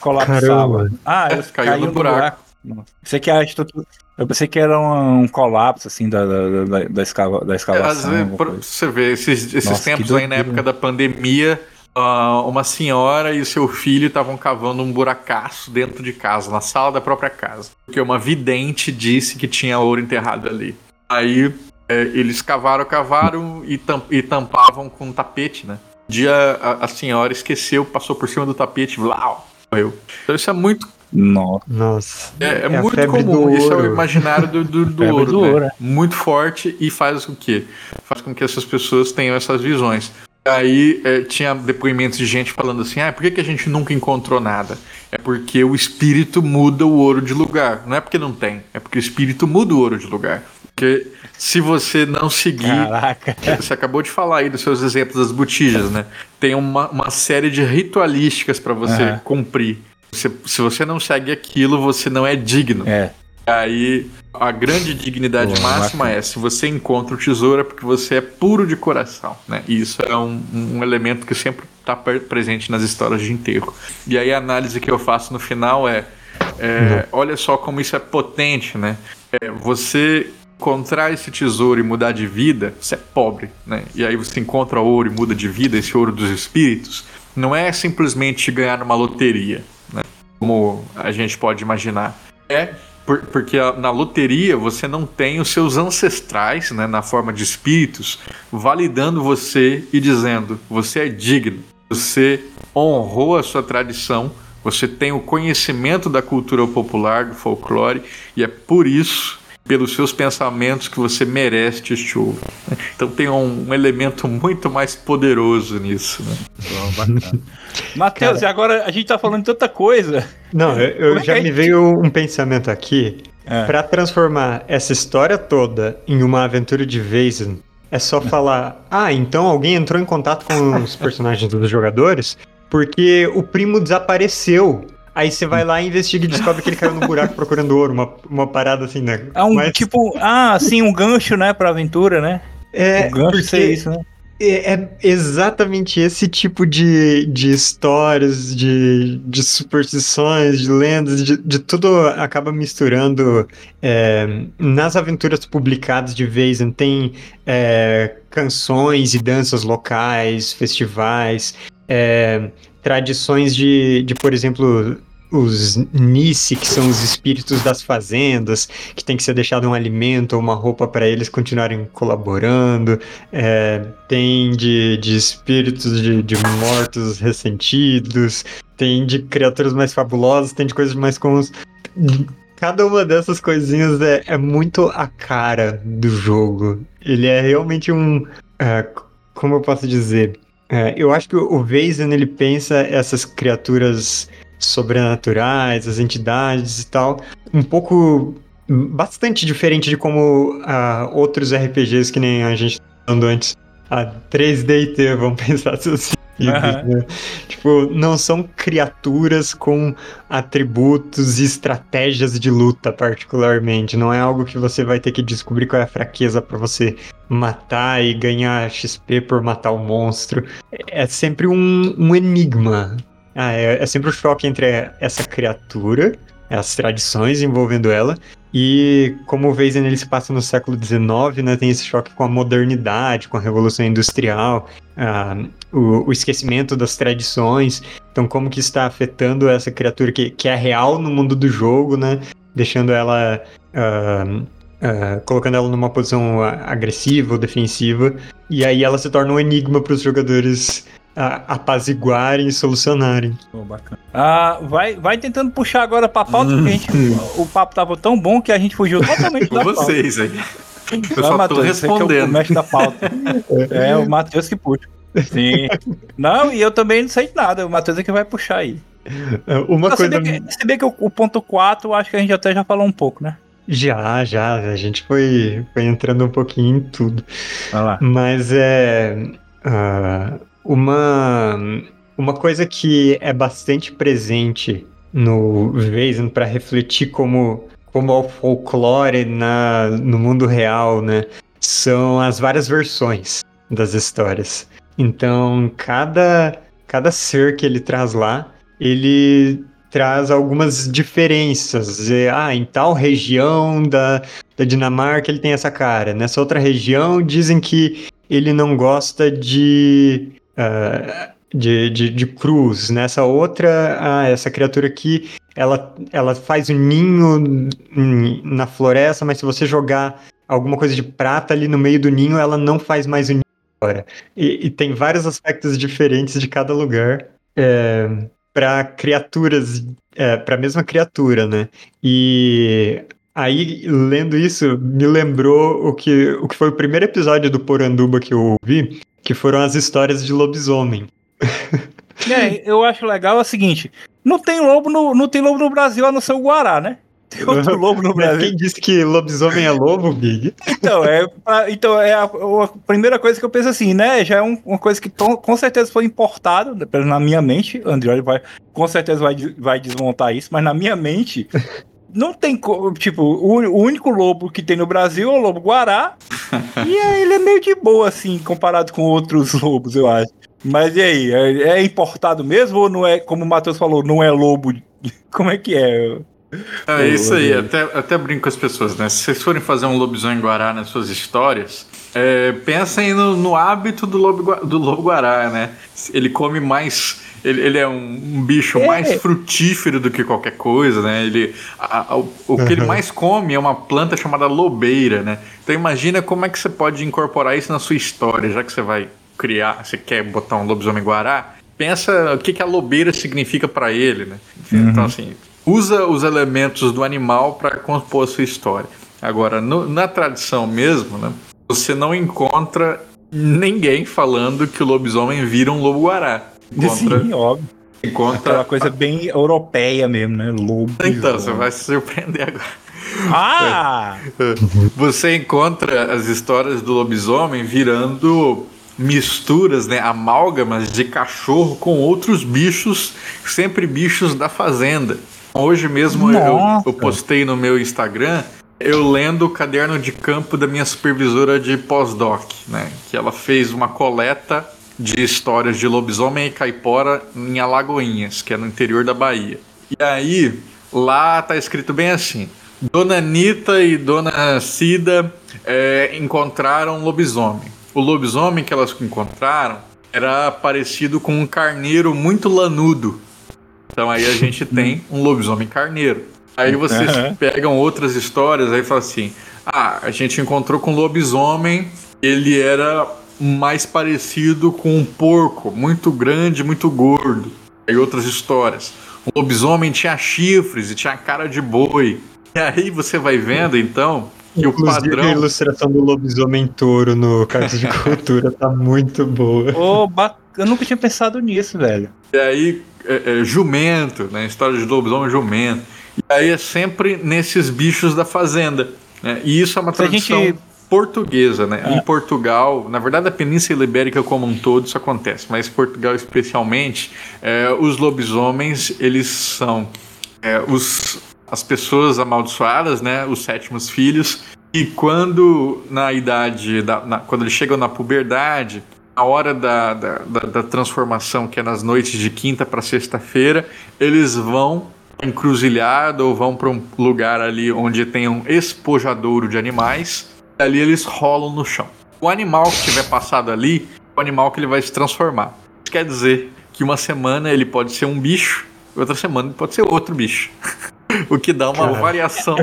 colapsava. Caramba. Ah, É, eles caiu no buraco. buraco. Nossa. Pensei que a estrutura... Eu pensei que era um, um colapso, assim, da, da, da, da, escava, da É, escavação. vezes, você vê, esses, esses Nossa, tempos aí na época da pandemia, ah, uma senhora e seu filho estavam cavando um buracaço dentro de casa, na sala da própria casa. Porque uma vidente disse que tinha ouro enterrado ali. Aí é, eles cavaram, cavaram e, tam- e tampavam com um tapete, né? Um dia a, a senhora esqueceu, passou por cima do tapete, vlau, morreu. Então isso é muito Nossa. Nossa. é, é É muito comum, isso é o imaginário do, do, do ouro, do né? ouro, é. Muito forte e faz com que faz com que essas pessoas tenham essas visões. Aí é, tinha depoimentos de gente falando assim: ah, por que, que a gente nunca encontrou nada? É porque o espírito muda o ouro de lugar. Não é porque não tem, é porque o espírito muda o ouro de lugar. Porque se você não seguir Caraca. você acabou de falar aí dos seus exemplos das botijas, né? Tem uma, uma série de ritualísticas para você Aham. cumprir. Você- se você não segue aquilo, você não é digno. É. Aí a grande dignidade Pô, máxima bacana. é se você encontra o tesouro é porque você é puro de coração, né? E isso é um, um elemento que sempre está presente nas histórias de enterro. E aí a análise que eu faço no final é, é, olha só como isso é potente, né? É, você encontrar esse tesouro e mudar de vida, você é pobre, né? E aí você encontra ouro e muda de vida, esse ouro dos espíritos, não é simplesmente ganhar numa loteria? Como a gente pode imaginar. É por- porque na loteria você não tem os seus ancestrais, né, na forma de espíritos, validando você e dizendo: você é digno, você honrou a sua tradição, você tem o conhecimento da cultura popular, do folclore, e é por isso, pelos seus pensamentos, que você merece este ouro. Então tem um, um elemento muito mais poderoso nisso. Né? Matheus, e agora a gente tá falando de tanta coisa. Não, eu, eu é que já me gente- veio um pensamento aqui. É. Pra transformar essa história toda em uma aventura de Vazen, é só falar: ah, então alguém entrou em contato com os personagens dos jogadores porque o primo desapareceu. Aí você vai lá, investiga e descobre que ele caiu no buraco procurando ouro, uma, uma parada assim, né? É um Mas- tipo, ah, sim, um gancho, né, pra aventura, né? É, o gancho ser isso, né? é, é exatamente esse tipo de, de histórias, de, de superstições, de lendas, de, de tudo acaba misturando. é, nas aventuras publicadas de Vazen tem é, canções e danças locais, festivais, é, tradições de, de, por exemplo, os Nisi, que são os espíritos das fazendas, que tem que ser deixado um alimento ou uma roupa para eles continuarem colaborando. É, tem de, de espíritos de, de mortos ressentidos, tem de criaturas mais fabulosas, tem de coisas mais comuns. Cada uma dessas coisinhas é, é muito a cara do jogo. Ele é realmente um. é, como eu posso dizer? É, eu acho que o Vazen ele pensa essas criaturas sobrenaturais, as entidades e tal, um pouco bastante diferente de como ah, outros RPGs que nem a gente tá falando antes, a 3D&T, vamos pensar assim. Né? Tipo, não são criaturas com atributos e estratégias de luta, particularmente. Não é algo que você vai ter que descobrir qual é a fraqueza pra você matar e ganhar XP por matar o monstro. É sempre um, um enigma. Ah, é, é sempre o choque entre essa criatura, as tradições envolvendo ela, e como o Vazen ele se passa no século XIX, né, tem esse choque com a modernidade, com a revolução industrial, ah, o, o esquecimento das tradições. Então, como que está afetando essa criatura que, que é real no mundo do jogo, né? Deixando ela. ah, ah, colocando ela numa posição agressiva ou defensiva. E aí ela se torna um enigma para os jogadores apaziguarem e solucionarem. Oh, bacana. Ah, vai, vai tentando puxar agora pra pauta, porque a gente, o papo tava tão bom que a gente fugiu totalmente da vocês pauta. aí. Eu só Mateus, tô respondendo. É o, mestre da pauta. é o Matheus que puxa. Sim. Não, e eu também não sei nada. O Matheus é que vai puxar aí. Uma coisa. Se bem, que, se bem que o, o, ponto 4, acho que a gente até já falou um pouco, né? Já, já. A gente foi, foi entrando um pouquinho em tudo. Mas é. Uh, uma, uma coisa que é bastante presente no Vazen para refletir como, como o folclore na, no mundo real, né? São as várias versões das histórias. Então, cada, cada ser que ele traz lá, ele traz algumas diferenças. Ah, em tal região da, da Dinamarca ele tem essa cara. Nessa outra região dizem que ele não gosta de, uh, de, de, de, cruz. Nessa outra, ah, essa criatura aqui, ela, ela faz um ninho na floresta, mas se você jogar alguma coisa de prata ali no meio do ninho, ela não faz mais o ninho agora. E, e tem vários aspectos diferentes de cada lugar. É, para criaturas, é, para a mesma criatura, né? E aí, lendo isso, me lembrou o que, o que foi o primeiro episódio do Poranduba que eu ouvi, que foram as histórias de lobisomem. É, eu acho legal é o seguinte: não tem lobo no, não tem lobo no Brasil a não ser o Guará, né? Tem outro lobo no Brasil. Quem disse que lobisomem é lobo, Big? Então, é, então, é a, a, primeira coisa que eu penso assim, né? Já é um, uma coisa que tom, com certeza foi importado, na minha mente. O André vai, com certeza vai, vai desmontar isso, mas na minha mente. Não tem tipo, o, o, único lobo que tem no Brasil é o lobo guará. e é, ele é meio de boa, assim, comparado com outros lobos, eu acho. Mas e aí? É, é importado mesmo ou não é, como o Matheus falou, não é lobo? Como é que é? É isso aí, até, até brinco com as pessoas, né? Se vocês forem fazer um lobisomem guará nas suas histórias, é, pensem no, no hábito do lobo, do lobo guará, né? Ele come mais. Ele, ele é um, um bicho é. mais frutífero do que qualquer coisa, né? Ele, a, a, o, o que ele mais come é uma planta chamada lobeira, né? Então imagina como é que você pode incorporar isso na sua história, já que você vai criar, você quer botar um lobisomem guará, pensa o que, que a lobeira significa para ele, né? Uhum. Então, assim, usa os elementos do animal para compor a sua história. Agora, no, na tradição mesmo, né, você não encontra ninguém falando que o lobisomem vira um lobo-guará. Encontra, Sim, óbvio. Encontra Aquela coisa bem europeia mesmo, né? Lobo. Então, você vai se surpreender agora. Ah! Você encontra as histórias do lobisomem virando misturas, né, amálgamas de cachorro com outros bichos, sempre bichos da fazenda. Hoje mesmo eu, eu, postei no meu Instagram eu lendo o caderno de campo da minha supervisora de pós-doc, né? Que ela fez uma coleta de histórias de lobisomem e caipora em Alagoinhas, que é no interior da Bahia. E aí, lá tá escrito bem assim: Dona Anitta e Dona Cida é, encontraram um lobisomem. O lobisomem que elas encontraram era parecido com um carneiro muito lanudo então aí a gente tem um lobisomem carneiro. Aí vocês uhum. pegam outras histórias aí fala assim: ah, a gente encontrou com um lobisomem, ele era mais parecido com um porco, muito grande, muito gordo. Aí outras histórias. O lobisomem tinha chifres e tinha cara de boi. E aí você vai vendo então que Inclusive, o padrão. A ilustração do lobisomem touro no Carta de Cultura tá muito boa. Oh, eu nunca tinha pensado nisso, velho. E aí é, é, jumento, né? História de lobisomem jumento. E aí é sempre nesses bichos da fazenda. Né? E isso é uma tradição gente... portuguesa, né? É. Em Portugal, na verdade a Península Ibérica como um todo isso acontece, mas Portugal especialmente, é, os lobisomens eles são é, os, as pessoas amaldiçoadas, né? Os sétimos filhos. E quando na idade, da, na, quando eles chegam na puberdade, a hora da, da, da, transformação, que é nas noites de quinta para sexta-feira, eles vão encruzilhada ou vão para um lugar ali onde tem um espojadouro de animais. E ali eles rolam no chão. O animal que tiver passado ali, é o animal que ele vai se transformar. Isso quer dizer que uma semana ele pode ser um bicho, outra semana ele pode ser outro bicho. o que dá uma Cara. variação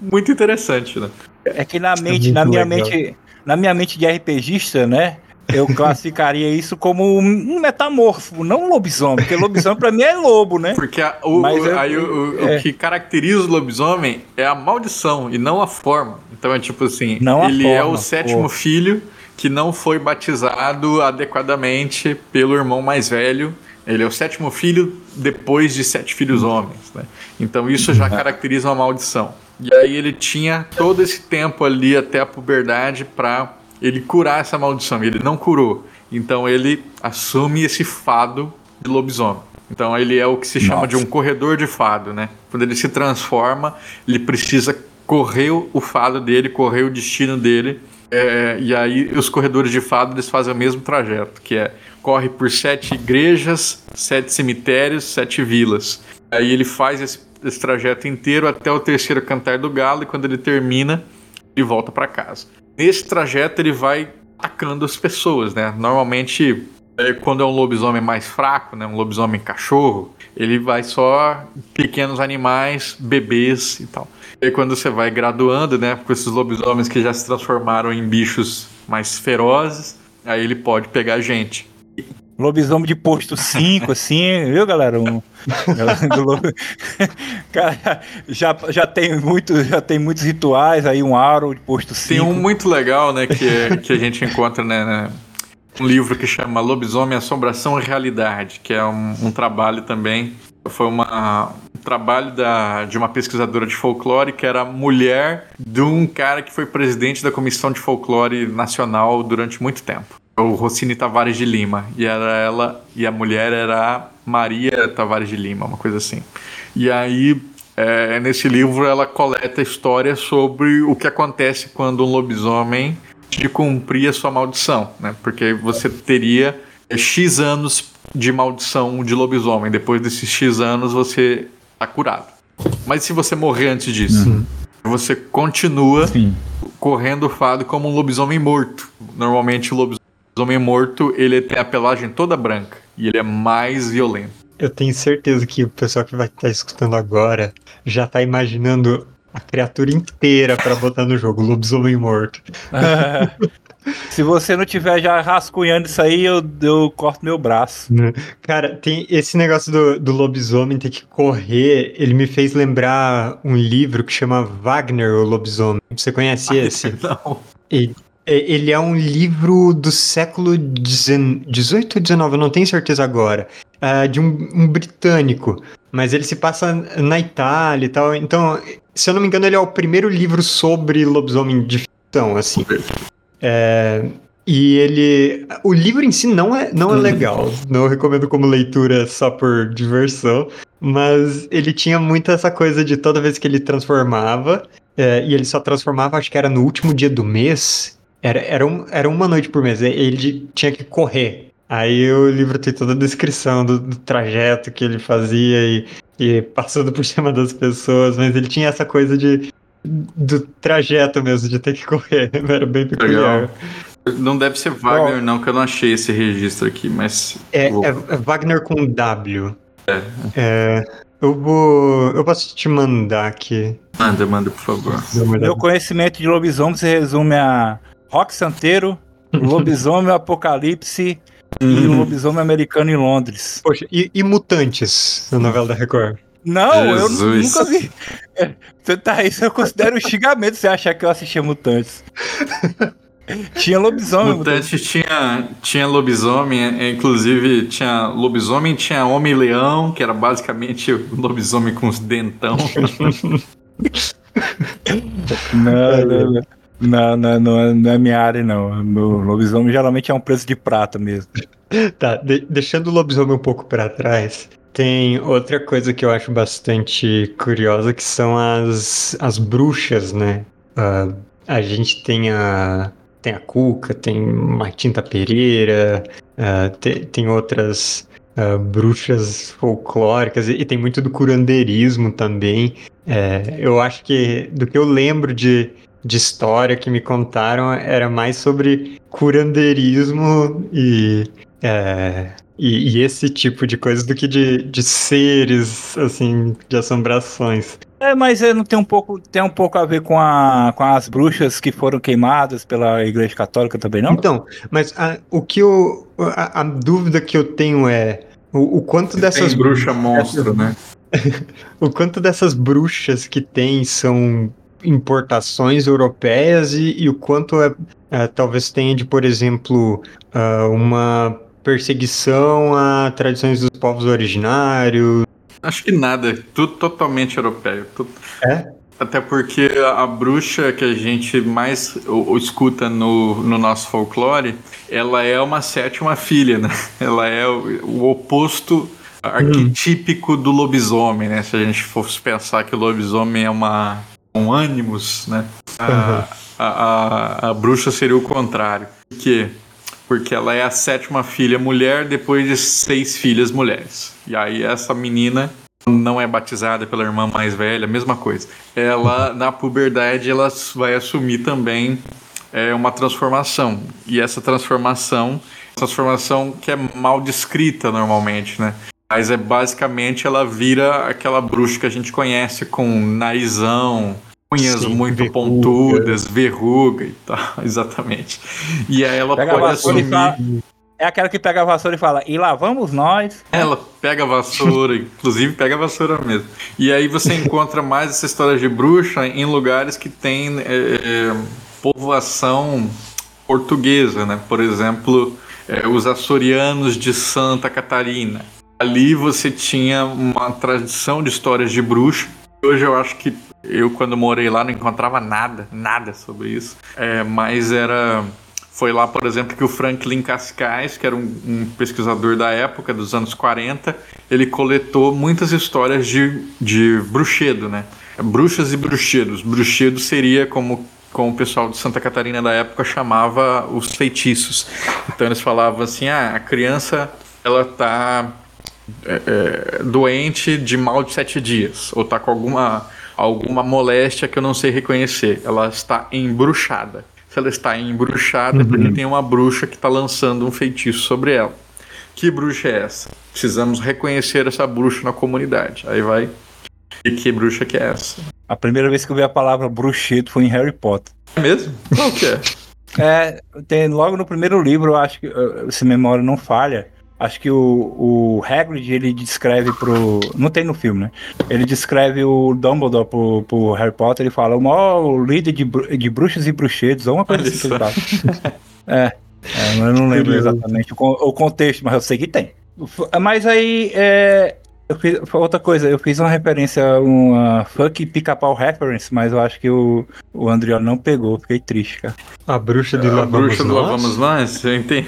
muito interessante, né? É que na mente, é na minha legal. mente, na minha mente de RPGista, né? Eu classificaria isso como um metamorfo, não um lobisomem, porque lobisomem pra mim é lobo, né? Porque a, o, Mas o, aí o, é. o, que caracteriza o lobisomem é a maldição e não a forma. Então é tipo assim, não ele é o sétimo filho que não foi batizado adequadamente pelo irmão mais velho. Ele é o sétimo filho depois de sete filhos homens, né? Então isso já uhum. caracteriza uma maldição. E aí ele tinha todo esse tempo ali até a puberdade para ele curar essa maldição. E ele não curou. Então ele assume esse fado de lobisomem. Então ele é o que se chama Nossa. de um corredor de fado, né? Quando ele se transforma, ele precisa correr o fado dele, correr o destino dele. É, e aí os corredores de fado eles fazem o mesmo trajeto, que é corre por sete igrejas, sete cemitérios, sete vilas. Aí ele faz esse, esse trajeto inteiro até o terceiro cantar do galo e quando ele termina, ele volta para casa. Nesse trajeto ele vai atacando as pessoas, né? Normalmente, é, quando é um lobisomem mais fraco, né? Um lobisomem cachorro, ele vai só pequenos animais, bebês e tal. E quando você vai graduando, né? Com esses lobisomens que já se transformaram em bichos mais ferozes, aí ele pode pegar gente. Lobisomem de posto 5, assim, viu, galera? Um, cara, já, já, tem muito, já tem muitos rituais aí, um aro de posto 5. Tem um muito legal, né, que, é, que a gente encontra, né, né, um livro que chama Lobisomem, Assombração e Realidade, que é um, um trabalho também, foi uma, um trabalho da, de uma pesquisadora de folclore que era mulher de um cara que foi presidente da Comissão de Folclore Nacional durante muito tempo o Rossini Tavares de Lima. E era ela, e a mulher era Maria Tavares de Lima, uma coisa assim. E aí, é, nesse livro, ela coleta histórias sobre o que acontece quando um lobisomem te cumprir sua maldição, né? Porque você teria é, X anos de maldição de lobisomem. Depois desses X anos, você tá curado. Mas se você morrer antes disso, uhum. você continua Sim. correndo o fado como um lobisomem morto. Normalmente o lobisomem Homem Morto, ele tem a pelagem toda branca e ele é mais violento. Eu tenho certeza que o pessoal que vai estar escutando agora já está imaginando a criatura inteira para botar no jogo, lobisomem morto. Se você não tiver já rascunhando isso aí, eu, eu corto meu braço. Cara, tem esse negócio do, do lobisomem ter que correr, ele me fez lembrar um livro que chama Wagner, o Lobisomem. Você conhece Ai, esse? Não. E ele é um livro do século XVIII ou XIX, eu não tenho certeza agora, uh, de um, um, britânico, mas ele se passa na Itália e tal. Então, se eu não me engano, ele é o primeiro livro sobre lobisomem de ficção, assim. É, e ele. O livro em si não é, não é legal. Não recomendo como leitura só por diversão. Mas ele tinha muito essa coisa de toda vez que ele transformava. É, e ele só transformava, acho que era no último dia do mês. Era, era, um, era uma noite por mês. Ele tinha que correr. Aí o livro tem toda a descrição do, do trajeto que ele fazia e, e, passando por cima das pessoas, mas ele tinha essa coisa de do trajeto mesmo, de ter que correr. Era bem peculiar. Legal. Não deve ser Wagner, Bom, não, que eu não achei esse registro aqui, mas. É, é, é Wagner com W. É. é. Eu vou. Eu posso te mandar aqui. Manda, manda, por favor. Meu conhecimento de lobisomem se resume a Rock Santeiro, Lobisomem Apocalipse e uhum. Lobisomem Americano em Londres. Poxa, e, e Mutantes, na novela da Record? Não, Jesus. eu nunca vi. Você tá isso eu considero um xingamento você achar que eu assistia Mutantes. tinha lobisomem. Mutantes tinha, tinha lobisomem, é, inclusive tinha lobisomem, tinha homem-leão, que era basicamente o lobisomem com os dentão. não, não, não. Não, não, não, é, não é minha área, não. Meu lobisomem geralmente é um preço de prata mesmo. Tá, de deixando o lobisomem um pouco para trás, tem outra coisa que eu acho bastante curiosa, que são as, as bruxas, né? Uh, a gente tem a, tem a Cuca, tem Martinta Pereira, uh, tem, tem outras uh, bruxas folclóricas, e, e, tem muito do curandeirismo também. É, eu acho que, do que eu lembro de de história que me contaram era mais sobre curandeirismo e, é, e, e, esse tipo de coisa do que de, de seres, assim, de assombrações. É, mas é, não tem um pouco, tem um pouco a ver com, a, com as bruxas que foram queimadas pela Igreja Católica também, não? Então, mas a, o que eu. A, a, dúvida que eu tenho é o, o quanto dessas. Tem bruxa monstro, né? o quanto dessas bruxas que tem são importações europeias e, e o quanto é, é, talvez tenha de, por exemplo, uh, uma perseguição a tradições dos povos originários. Acho que nada, tudo totalmente europeu. Tudo... É? Até porque a, bruxa que a gente mais escuta no, no, nosso folclore, ela é uma sétima filha, né? Ela é o, o oposto arquetípico do lobisomem, né? Se a gente fosse pensar que o lobisomem é uma um ânimos, né? A, uhum. a, a, a, bruxa seria o contrário. Por quê? Porque ela é a sétima filha mulher depois de seis filhas mulheres. E aí essa menina não é batizada pela irmã mais velha, mesma coisa. Ela, na puberdade, ela vai assumir também é, uma transformação. E essa transformação, transformação que é mal descrita normalmente, né? Mas é basicamente ela vira aquela bruxa que a gente conhece com narizão, unhas Sim, muito verruga. pontudas, verruga e tal, exatamente. E aí ela pega pode assumir. É aquela que pega a vassoura e fala, e lá vamos nós. Ela pega a vassoura, inclusive pega a vassoura mesmo. E aí você encontra mais essa história de bruxa em lugares que tem é, é, povoação portuguesa, né? Por exemplo, é, os açorianos de Santa Catarina ali você tinha uma tradição de histórias de bruxa. Hoje eu acho que eu, quando morei lá, não encontrava nada, nada sobre isso. É, mas era. Foi lá, por exemplo, que o Franklin Cascais, que era um, um, pesquisador da época, dos anos 40, ele coletou muitas histórias de, de bruxedo, né? Bruxas e bruxedos. Bruxedo seria como, como o pessoal de Santa Catarina da época chamava os feitiços. Então eles falavam assim: ah, a criança ela tá é, é, doente de mal de sete dias, ou está com alguma, alguma moléstia que eu não sei reconhecer. Ela está embruxada. Se ela está embruxada, uhum. porque tem uma bruxa que está lançando um feitiço sobre ela. Que bruxa é essa? Precisamos reconhecer essa bruxa na comunidade. Aí vai. E que bruxa que é essa? A primeira vez que eu vi a palavra bruxeto foi em Harry Potter. É mesmo? Qual que é? é, tem logo no primeiro livro, eu acho que, se memória não falha, Acho que o, o Hagrid, ele descreve pro... Não tem no filme, né? Ele descreve o Dumbledore pro, pro Harry Potter e fala o maior líder de, de bruxas e bruxedos, ou uma coisa assim que ele fala. é, é, eu não lembro exatamente o, o, contexto, mas eu sei que tem. Mas aí, é, eu fiz, outra coisa, eu fiz uma referência, uma fuck pica-pau reference, mas eu acho que o, o André não pegou, fiquei triste, cara. A bruxa de A bruxa do Lavamos Nós? Eu entendo.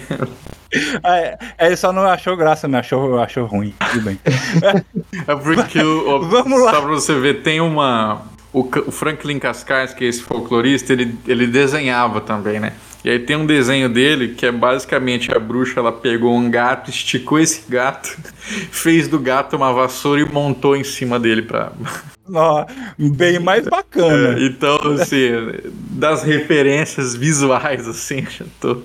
É, ele só não achou graça, me achou, achou ruim. Tudo bem. é porque o, Vamos lá. só pra você ver, tem uma. O, o Franklin Cascais, que é esse folclorista, ele, ele desenhava também, né? E aí tem um desenho dele que é basicamente a bruxa, ela pegou um gato, esticou esse gato, fez do gato uma vassoura e montou em cima dele pra. Oh, bem mais bacana. É, então, assim, das referências visuais, assim, tô.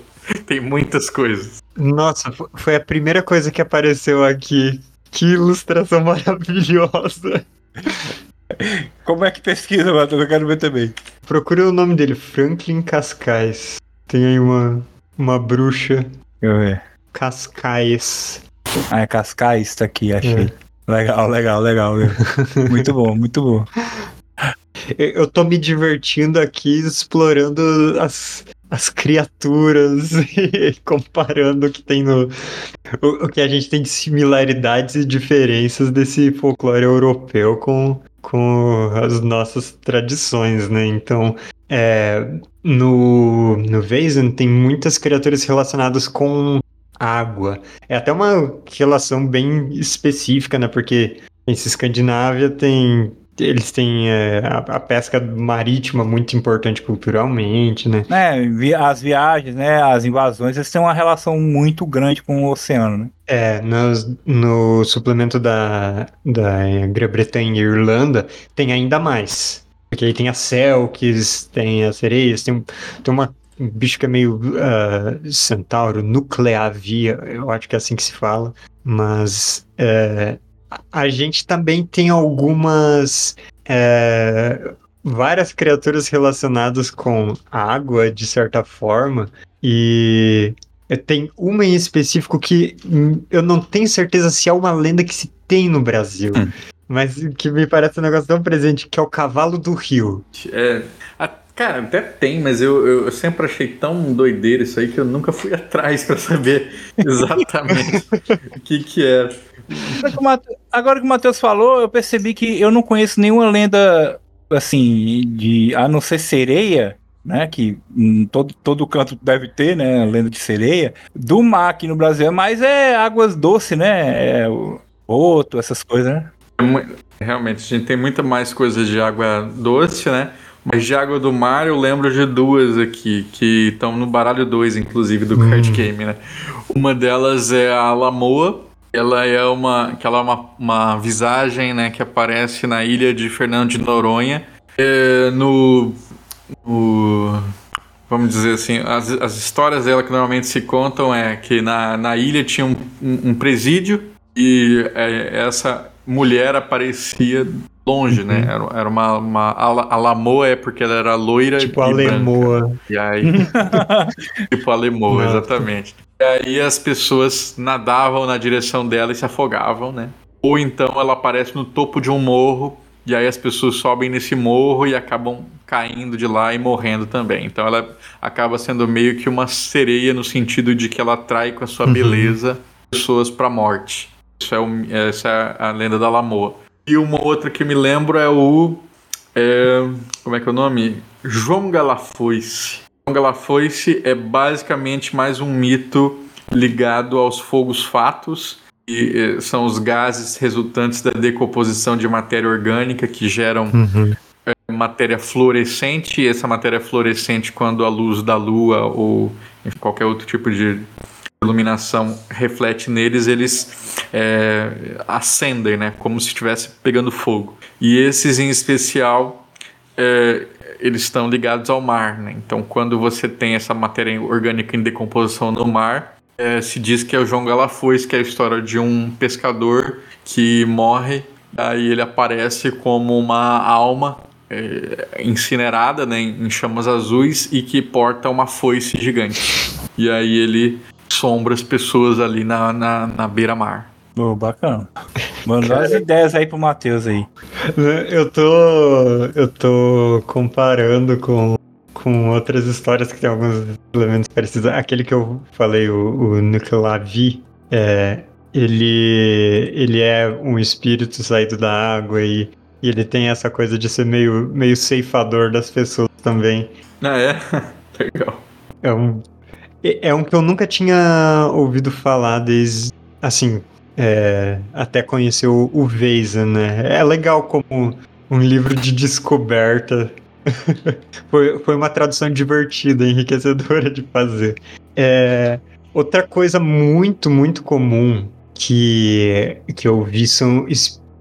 Tem muitas coisas. Nossa, foi a primeira coisa que apareceu aqui. Que ilustração maravilhosa. Como é que pesquisa, Matheus? Eu quero ver também. Procure o nome dele, Franklin Cascais. Tem aí uma, uma bruxa. Deixa eu ver. Cascais. Ah, é Cascais, tá aqui, achei. É. Legal, legal, legal. muito bom, muito bom. Eu tô me divertindo aqui explorando as, as criaturas e comparando o que tem no. O, o, que a gente tem de similaridades e diferenças desse folclore europeu com, com as nossas tradições, né? Então, é, no, no Vazen tem muitas criaturas relacionadas com água. É até uma relação bem específica, né? Porque em Escandinávia tem eles têm é, a, a, pesca marítima muito importante culturalmente, né? É, as viagens, né, as invasões, eles têm uma relação muito grande com o oceano, né? É, no, no suplemento da, da Grã-Bretanha e Irlanda tem ainda mais. Porque aí tem as Selkis, tem as sereias, tem, tem uma um bicho que é meio uh, centauro, nucleavia, eu acho que é assim que se fala, mas é, a gente também tem algumas é, várias criaturas relacionadas com água, de certa forma, e tem uma em específico que eu não tenho certeza se é uma lenda que se tem no Brasil. Hum. Mas que me parece um negócio tão presente, que é o cavalo do rio. É, Cara, até tem, mas eu, eu sempre achei tão doideiro isso aí que eu nunca fui atrás para saber exatamente o que que era. Agora que o Matheus falou, eu percebi que eu não conheço nenhuma lenda assim de a não ser sereia, né? Que em todo, todo canto deve ter, né? Lenda de sereia. Do mar aqui no Brasil é mais é águas doces, né? É o boto, essas coisas, né? É realmente, a gente tem muita mais coisa de água doce, né? Mas de Água do Mar eu lembro de duas aqui, que estão no baralho 2, inclusive, do hum. card game, né? Uma delas é a Lamoa, ela é uma, que ela é uma, uma visagem, né, que aparece na ilha de Fernando de Noronha. É, no, no, Vamos dizer assim, as, as histórias dela que normalmente se contam é que na, na ilha tinha um, um, um presídio e é, essa mulher aparecia longe, né? uhum. né? Era, era uma, uma a, a Lamoa é porque ela era loira tipo e a Lemoa. E aí tipo a Lemoa, exatamente. E aí as pessoas nadavam na direção dela e se afogavam, né? Ou então ela aparece no topo de um morro e aí as pessoas sobem nesse morro e acabam caindo de lá e morrendo também. Então ela acaba sendo meio que uma sereia no sentido de que ela atrai com a sua uhum. beleza pessoas para morte. Isso é o, essa é a lenda da Lamoa. E uma outra que me lembro é o. É, como é que é o nome? João Galafoice. Galafoice é basicamente mais um mito ligado aos fogos fatos, que é, são os gases resultantes da decomposição de matéria orgânica que geram uhum. é, matéria fluorescente, e essa matéria fluorescente, quando a luz da lua ou qualquer outro tipo de iluminação reflete neles, eles é, acendem, né? Como se estivesse pegando fogo. E esses em especial, é, eles estão ligados ao mar, né? Então, quando você tem essa matéria orgânica em decomposição no mar, é, se diz que é o João Galafuz, que é a história de um pescador que morre, aí ele aparece como uma alma é, incinerada, né, em chamas azuis e que porta uma foice gigante. E aí ele sombra as pessoas ali na, na, na beira-mar. Oh, bacana. Mandar as ideias aí pro Matheus aí. Eu tô. Eu tô comparando com, com outras histórias que tem alguns elementos parecidos. Aquele que eu falei, o, o Nucleavi, é, ele, ele é um espírito saído da água e, e ele tem essa coisa de ser meio, meio ceifador das pessoas também. Ah, é? Legal. É um é, é um que eu nunca tinha ouvido falar desde, assim, é, até conhecer o, Veiza, né? É legal como um livro de descoberta. foi, foi uma tradução divertida, enriquecedora de fazer. É, outra coisa muito, muito comum que, que eu vi são,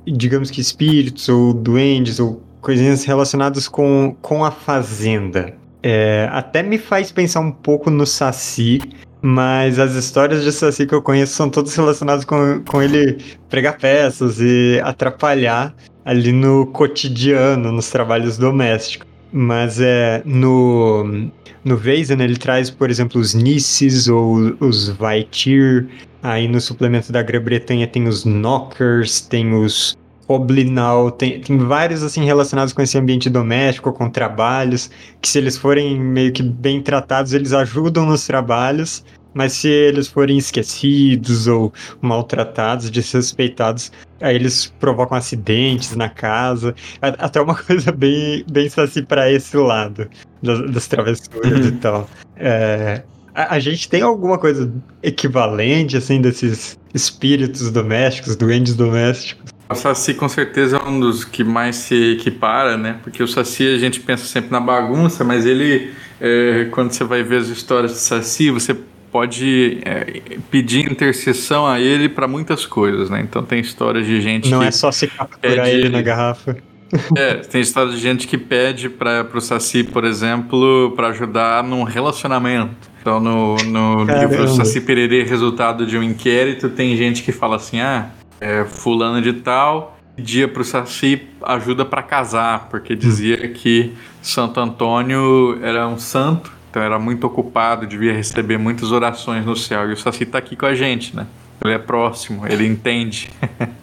digamos que espíritos ou duendes ou coisinhas relacionadas com, com a fazenda. É, até me faz pensar um pouco no Saci, mas as histórias de Saci que eu conheço são todas relacionadas com, com ele pregar peças e atrapalhar ali no cotidiano, nos trabalhos domésticos. Mas é no no Weizen ele traz, por exemplo, os Nisses ou os Vaitir. Aí no suplemento da Grã-Bretanha tem os Knockers, tem os Oblinal, tem, tem vários assim relacionados com esse ambiente doméstico, com trabalhos, que se eles forem meio que bem tratados, eles ajudam nos trabalhos, mas se eles forem esquecidos ou maltratados, desrespeitados, aí eles provocam acidentes na casa, até uma coisa bem, bem assim para esse lado das, das travessuras e tal. É, a, a, gente tem alguma coisa equivalente, assim, desses espíritos domésticos, duendes domésticos? O Saci com certeza é um dos que mais se equipara, né? Porque o Saci a gente pensa sempre na bagunça, mas ele, é, quando você vai ver as histórias do Saci, você pode é, pedir intercessão a ele para muitas coisas, né? Então tem histórias de gente Não é só se capturar pede... ele na garrafa. É, tem histórias de gente que pede para o Saci, por exemplo, para ajudar num relacionamento. Então no, no livro Saci Pererê, resultado de um inquérito, tem gente que fala assim, ah é, fulano de tal pedia para o Saci ajuda para casar, porque dizia que Santo Antônio era um santo, então era muito ocupado, devia receber muitas orações no céu. E o Saci está aqui com a gente, né? Ele é próximo, ele entende.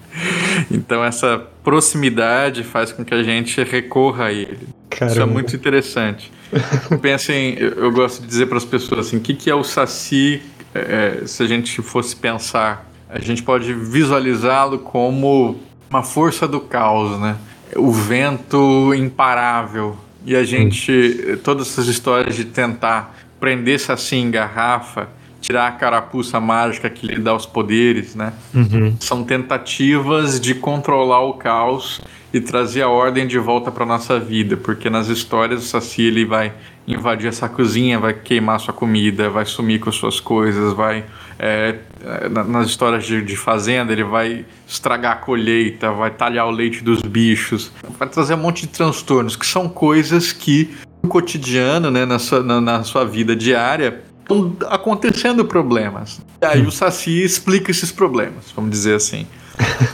então essa proximidade faz com que a gente recorra a ele. Caramba. Isso é muito interessante. Pensem, eu, eu gosto de dizer para as pessoas assim, o que, que é o Saci, é, se a gente fosse pensar, a gente pode visualizá-lo como uma força do caos, né? O vento imparável. E a gente, todas essas histórias de tentar prender-se assim em garrafa, tirar a carapuça mágica que lhe dá os poderes, né? Uhum. São tentativas de controlar o caos e trazer a ordem de volta para nossa vida, porque nas histórias o Saci ele vai invadir essa cozinha, vai queimar sua comida, vai sumir com suas coisas, vai é, nas histórias de, de, fazenda ele vai estragar a colheita, vai talhar o leite dos bichos, vai trazer um monte de transtornos que são coisas que no cotidiano, né, na sua, na, na sua vida diária estão acontecendo problemas. E aí o Saci explica esses problemas, vamos dizer assim.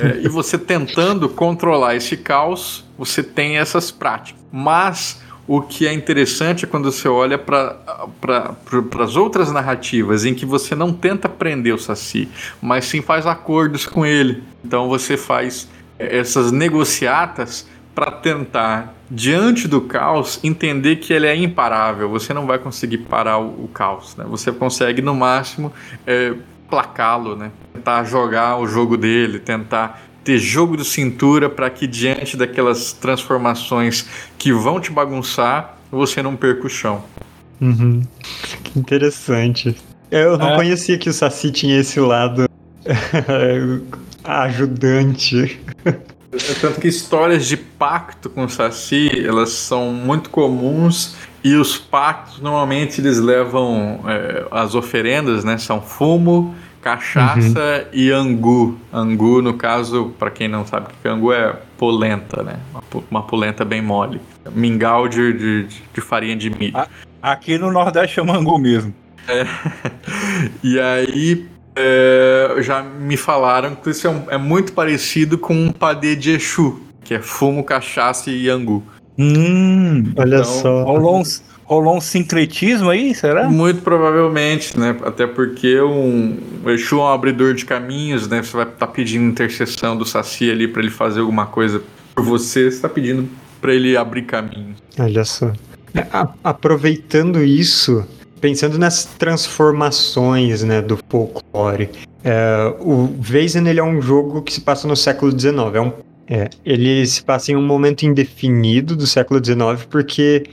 É, e você tentando controlar esse caos, você tem essas práticas. Mas o que é interessante é quando você olha para pra, as outras narrativas em que você não tenta prender o Saci, mas sim faz acordos com ele. Então você faz é, essas negociatas para tentar, diante do caos, entender que ele é imparável. Você não vai conseguir parar o, o caos. Né? Você consegue, no máximo, é, placá-lo, né? tentar jogar o jogo dele, tentar ter jogo de cintura para que diante daquelas transformações que vão te bagunçar, você não perca o chão. Uhum. Que interessante. Eu não é. conhecia que o Saci tinha esse lado ajudante. Tanto que histórias de pacto com o Saci, elas são muito comuns e os pactos normalmente eles levam é, as oferendas, né? São fumo, cachaça uhum. e angu. Angu, no caso, para quem não sabe, que angu é polenta, né? Uma, polenta bem mole. Mingau de, de, de farinha de milho. Aqui no Nordeste chama angu mesmo. É. E aí, é, já me falaram que isso é, um, é, muito parecido com um padê de Exu, que é fumo, cachaça e angu. Hum, olha então, só. Uns, rolou um sincretismo aí, será? Muito provavelmente, né? Até porque um, o Exu é um abridor de caminhos, né? Você vai estar tá pedindo intercessão do Saci ali para ele fazer alguma coisa por você, você está pedindo para ele abrir caminhos. Olha só. É, aproveitando isso, pensando nas transformações né, do folclore, é, o Weizen ele é um jogo que se passa no século XIX. É um é, ele se passa em um momento indefinido do século XIX, porque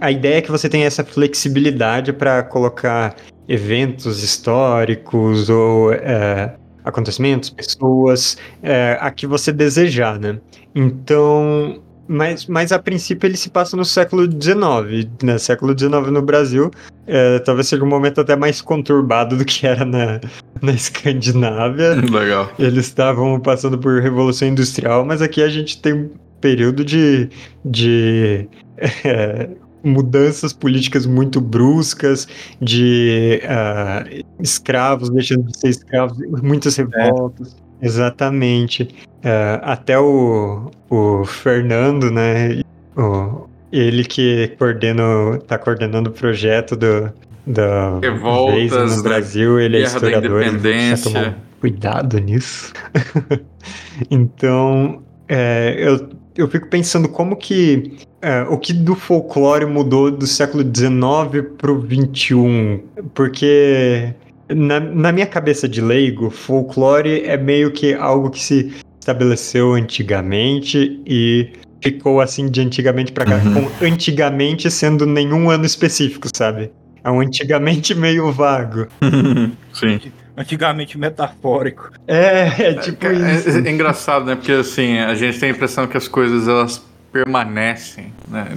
a ideia é que você tem essa flexibilidade para colocar eventos históricos ou é, acontecimentos, pessoas, é, a que você desejar, né? Então, mas, mas a princípio ele se passa no século XIX, né? Século XIX no Brasil, é, talvez seja um momento até mais conturbado do que era na, na Escandinávia. Legal. Eles estavam passando por revolução industrial, mas aqui a gente tem um período de, de é, mudanças políticas muito bruscas, de uh, escravos deixando de ser escravos, muitas revoltas. É. Exatamente. Uh, até o, o Fernando, né? O, ele que coordena, tá coordenando o projeto do, da Revoltas, no né? Brasil, ele é historiador, tomar cuidado nisso. então, é, eu, eu fico pensando como que é, o que do folclore mudou do século XIX para o XXI, porque na, na minha cabeça de leigo, folclore é meio que algo que se estabeleceu antigamente e ficou assim de antigamente para cá, uhum. com antigamente sendo nenhum ano específico, sabe? É um antigamente meio vago. Sim. Antigamente metafórico. É, é tipo é, é, isso. É, é, engraçado, né? Porque assim, a gente tem a impressão que as coisas elas permanecem né,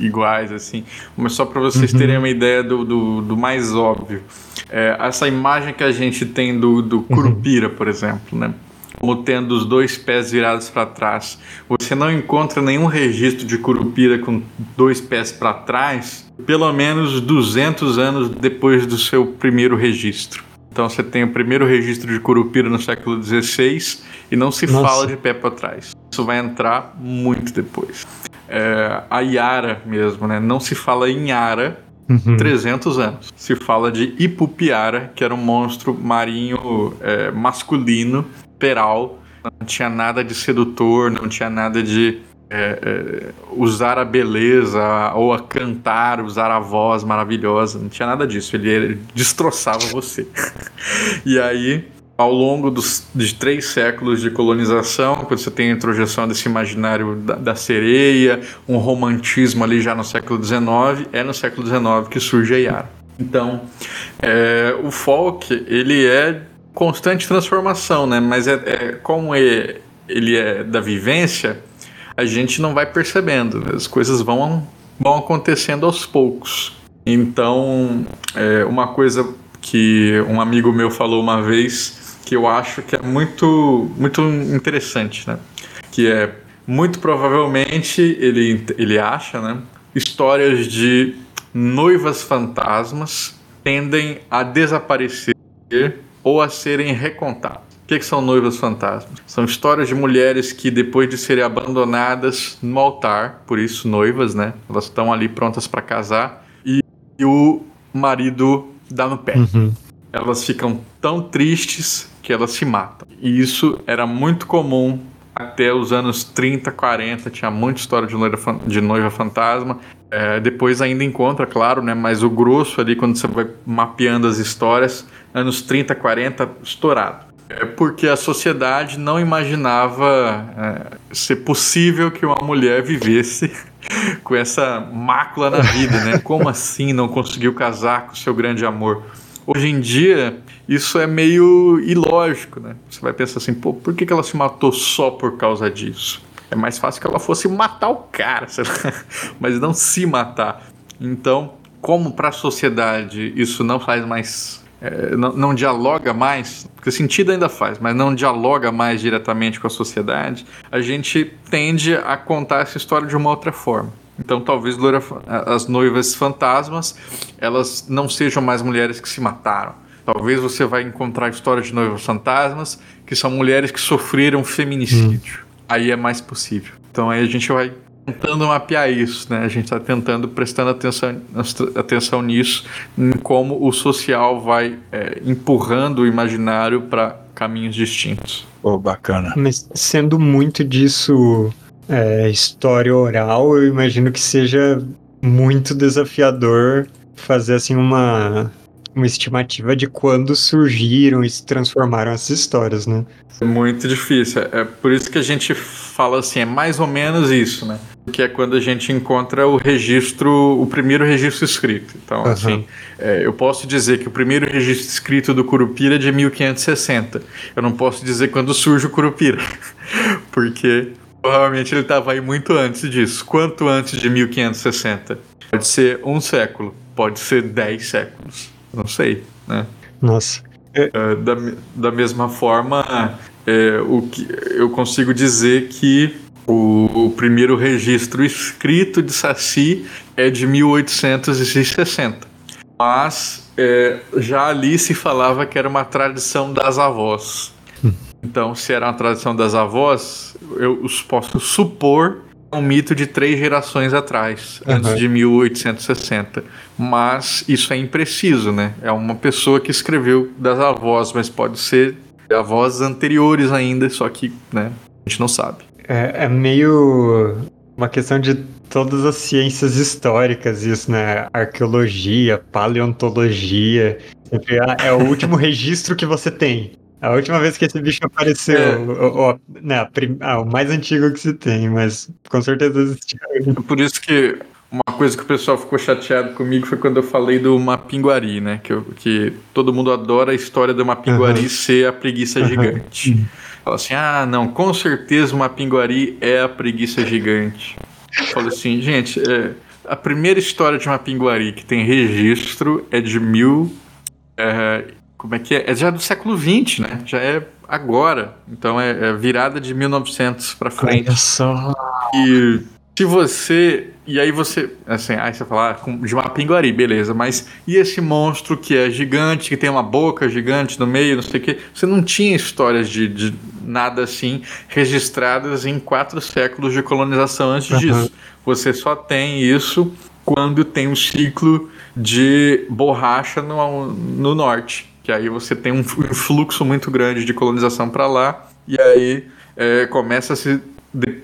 iguais, assim. Mas só para vocês uhum. terem uma ideia do, do, do mais óbvio. É, essa imagem que a gente tem do, do uhum. Curupira, por exemplo, né? Como tendo os dois pés virados para trás. Você não encontra nenhum registro de Curupira com dois pés para trás, pelo menos 200 anos depois do seu primeiro registro. Então você tem o primeiro registro de Curupira no século XVI e não se Nossa. fala de pé para trás. Isso vai entrar muito depois. É, a Yara mesmo, né? Não se fala em Yara uhum. 300 anos. Se fala de Ipupiara, que era um monstro marinho é, masculino, peral. Não tinha nada de sedutor, não tinha nada de é, é, usar a beleza ou a cantar, usar a voz maravilhosa, não tinha nada disso. Ele, ele destroçava você. e aí, ao longo dos, de três séculos de colonização, quando você tem a introjeção desse imaginário da, da, sereia, um romantismo ali já no século XIX, é no século XIX que surge a Yara. Então, é, o folk, ele é constante transformação, né? Mas é, é como é, ele é da vivência, a gente não vai percebendo. As coisas vão, vão acontecendo aos poucos. Então, é uma coisa que um amigo meu falou uma vez que eu acho que é muito, muito interessante, né? Que é muito provavelmente ele, ele acha, né? Histórias de noivas fantasmas tendem a desaparecer ou a serem recontadas. O que, que, são noivas fantasmas? São histórias de mulheres que, depois de serem abandonadas no altar, por isso noivas, né? Elas estão ali prontas para casar e, e, o marido dá no pé. Uhum. Elas ficam tão tristes que elas se matam. E isso era muito comum até os anos 30, 40. Tinha muita história de noiva, de noiva fantasma. É, depois ainda encontra, claro, né? Mas o grosso ali, quando você vai mapeando as histórias, anos 30, 40, estourado. É porque a sociedade não imaginava é, ser possível que uma mulher vivesse com essa mácula na vida, né? Como assim não conseguiu casar com seu grande amor? Hoje em dia, isso é meio ilógico, né? Você vai pensar assim, pô, por que ela se matou só por causa disso? É mais fácil que ela fosse matar o cara, mas não se matar. Então, como para a sociedade isso não faz mais é, não, não, dialoga mais, porque sentido ainda faz, mas não dialoga mais diretamente com a sociedade, a gente tende a contar essa história de uma outra forma. Então, talvez as noivas fantasmas elas não sejam mais mulheres que se mataram. Talvez você vai encontrar histórias de noivas fantasmas que são mulheres que sofreram feminicídio. Hum. Aí é mais possível. Então, aí a gente vai tentando mapear isso, né? A gente está tentando, prestando atenção, atenção nisso, em como o social vai é, empurrando o imaginário para caminhos distintos. Oh, bacana. Mas sendo muito disso é, história oral, eu imagino que seja muito desafiador fazer assim uma uma estimativa de quando surgiram e se transformaram essas histórias, né? É muito difícil. É por isso que a gente fala assim, é mais ou menos isso, né? Que é quando a gente encontra o registro, o primeiro registro escrito. Então, uhum. assim, é, eu posso dizer que o primeiro registro escrito do Curupira é de 1560. Eu não posso dizer quando surge o Curupira, porque provavelmente ele estava aí muito antes disso. Quanto antes de 1560? Pode ser um século, pode ser dez séculos. Não sei, né? Nossa. É, da, da mesma forma, é, o que eu consigo dizer que o, o, primeiro registro escrito de Saci é de 1860. Mas é, já ali se falava que era uma tradição das avós. Então, se era uma tradição das avós, eu posso supor um mito de três gerações atrás, uhum. antes de 1860. Mas isso é impreciso, né? É uma pessoa que escreveu das avós, mas pode ser avós anteriores ainda, só que né, a gente não sabe. É, é meio uma questão de todas as ciências históricas, isso, né? Arqueologia, paleontologia. É, é o último registro que você tem. A última vez que esse bicho apareceu, é. o, o, né, ah, o mais antigo que se tem, mas com certeza existiu. Por isso que uma coisa que o pessoal ficou chateado comigo foi quando eu falei do Mapinguari, né? Que, eu, que todo mundo adora a história do Mapinguari uhum. ser a preguiça uhum. gigante. Fala assim, ah, não, com certeza o Mapinguari é a preguiça gigante. Eu falo assim, gente, é, a primeira história de Mapinguari que tem registro é de mil... É, como é que é? É já do século XX, né? Já é agora. Então é, é virada de 1900 para frente. Olha só. E se você e aí você, assim, aí você fala ah, de uma pinguari, beleza, mas e esse monstro que é gigante, que tem uma boca gigante no meio, não sei o quê? Você não tinha histórias de, de nada assim registradas em quatro séculos de colonização antes uhum. disso. Você só tem isso quando tem um ciclo de borracha no, no norte, que aí você tem um fluxo muito grande de colonização para lá, e aí é, começa a se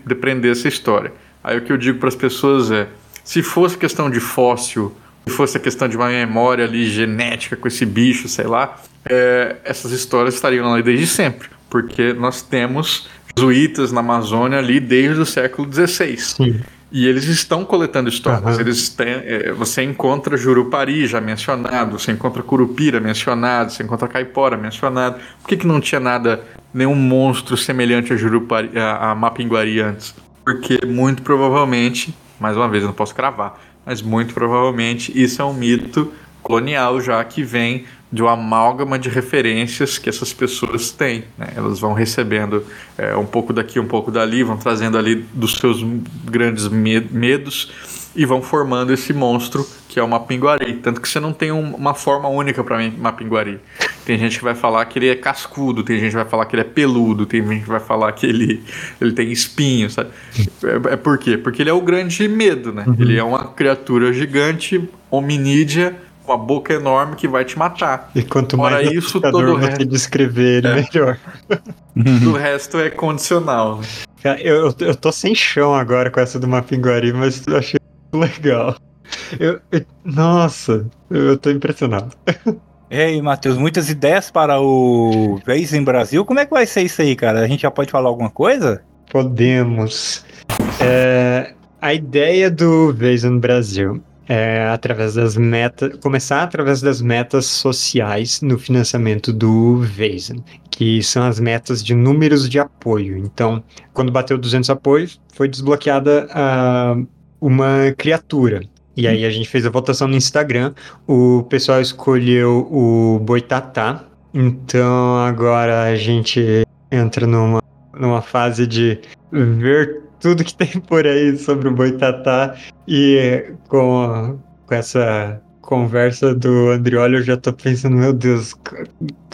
depreender essa história. Aí o que eu digo para as pessoas é: se fosse questão de fóssil, se fosse a questão de uma memória ali genética com esse bicho, sei lá, é, essas histórias estariam lá desde sempre, porque nós temos jesuítas na Amazônia ali desde o século XVI. Sim. E eles estão coletando histórias. Uhum. Eles têm, é, você encontra Jurupari já mencionado, você encontra Curupira mencionado, você encontra Caipora mencionado. Por que, que não tinha nada, nenhum monstro semelhante a Jurupari, a, a Mapinguari antes? porque muito provavelmente, mais uma vez, eu não posso cravar, mas muito provavelmente isso é um mito colonial já que vem de uma amálgama de referências que essas pessoas têm. Né? Elas vão recebendo é, um pouco daqui, um pouco dali, vão trazendo ali dos seus grandes medos e vão formando esse monstro que é o Mapinguari. Tanto que você não tem um, uma forma única para Mapinguari. Tem gente que vai falar que ele é cascudo, tem gente que vai falar que ele é peludo, tem gente que vai falar que ele, ele tem espinho, sabe? É, é por quê? Porque ele é o grande medo, né? Uhum. Ele é uma criatura gigante, hominídea, com a boca enorme que vai te matar. E quanto Fora mais isso, todo o resto descrever ele, é. melhor. o resto é condicional. Né? Eu, eu tô sem chão agora com essa do Mapinguari, mas eu achei legal. Eu, eu, nossa, eu tô impressionado. Ei, Matheus, muitas ideias para o Vez em Brasil. Como é que vai ser isso aí, cara? A gente já pode falar alguma coisa? Podemos. É, a ideia do Vez no Brasil é através das metas, começar através das metas sociais no financiamento do Vezen, que são as metas de números de apoio. Então, quando bateu 200 apoios, foi desbloqueada uh, uma criatura. E aí a gente fez a votação no Instagram. O pessoal escolheu o Boitatá. Então agora a gente entra numa, numa fase de ver tudo que tem por aí sobre o Boitatá. E com, com essa conversa do Andrioli, eu já tô pensando, meu Deus,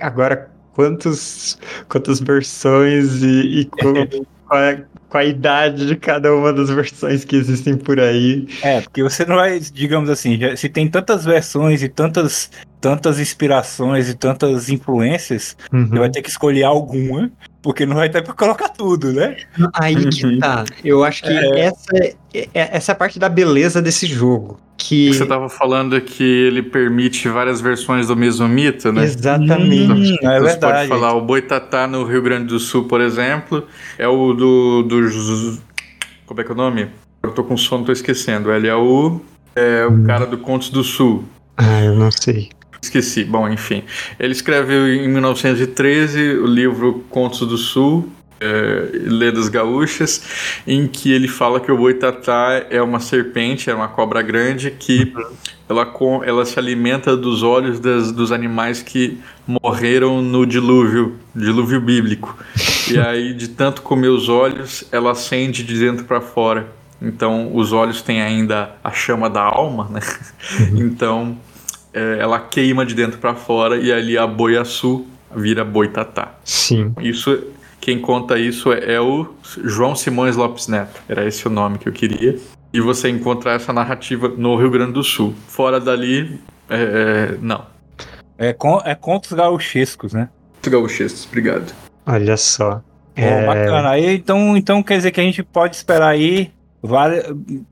agora quantos, quantas versões e, e como, qual, é, com a idade de cada uma das versões que existem por aí. É, porque você não vai, digamos assim, já, se tem tantas versões e tantas, tantas inspirações e tantas influências, uhum. você vai ter que escolher alguma, porque não vai ter para colocar tudo, né? Aí que uhum. tá. Eu acho que é. essa, é, é, essa é a parte da beleza desse jogo. Que... Você estava falando que ele permite várias versões do mesmo mito, né? Exatamente. Hum, é você verdade. pode falar o Boitatá no Rio Grande do Sul, por exemplo, é o do, do como é que é o nome? Eu tô com sono, tô esquecendo. Ele é o é o hum. cara do Contos do Sul. Ah, eu não sei. Esqueci. Bom, enfim. Ele escreveu em 1913 o livro Contos do Sul, é, Lendas Gaúchas, em que ele fala que o boitatá é uma serpente, é uma cobra grande que ela, ela se alimenta dos olhos das, dos animais que morreram no dilúvio, dilúvio bíblico. e aí, de tanto comer os olhos, ela acende de dentro para fora. Então, os olhos têm ainda a chama da alma, né? Uhum. Então, é, ela queima de dentro para fora e ali a boiaçu vira boitatá. Sim. Isso quem conta isso é, é o João Simões Lopes Neto. Era esse o nome que eu queria. E você encontra essa narrativa no Rio Grande do Sul. Fora dali, é, é, não. É, con é contos gauchescos, né? Contos gauchescos, obrigado. Olha só. é... Bacana. Aí, então, então quer dizer que a gente pode esperar aí várias,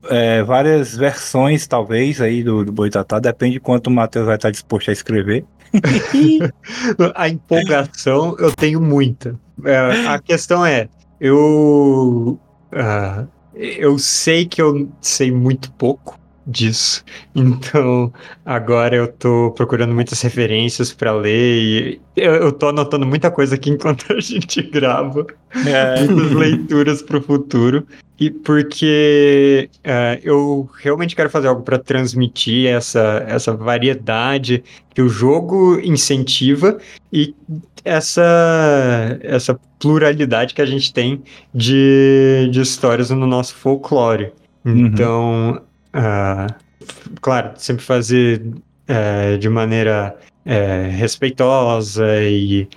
é, várias versões, talvez, aí do, do Boitatá. Depende de quanto o Matheus vai estar disposto a escrever. a empolgação eu tenho muita. É, a questão é, eu. Uh, eu sei que eu sei muito pouco disso. Então, agora eu tô procurando muitas referências para ler e eu, eu tô anotando muita coisa aqui enquanto a gente grava. É. Muitas leituras para o futuro. E porque uh, eu realmente quero fazer algo para transmitir essa, essa variedade que o jogo incentiva e essa, essa pluralidade que a gente tem de, de histórias no nosso folclore. Uhum. Uh, claro, sempre fazer uh, de maneira uh, respeitosa e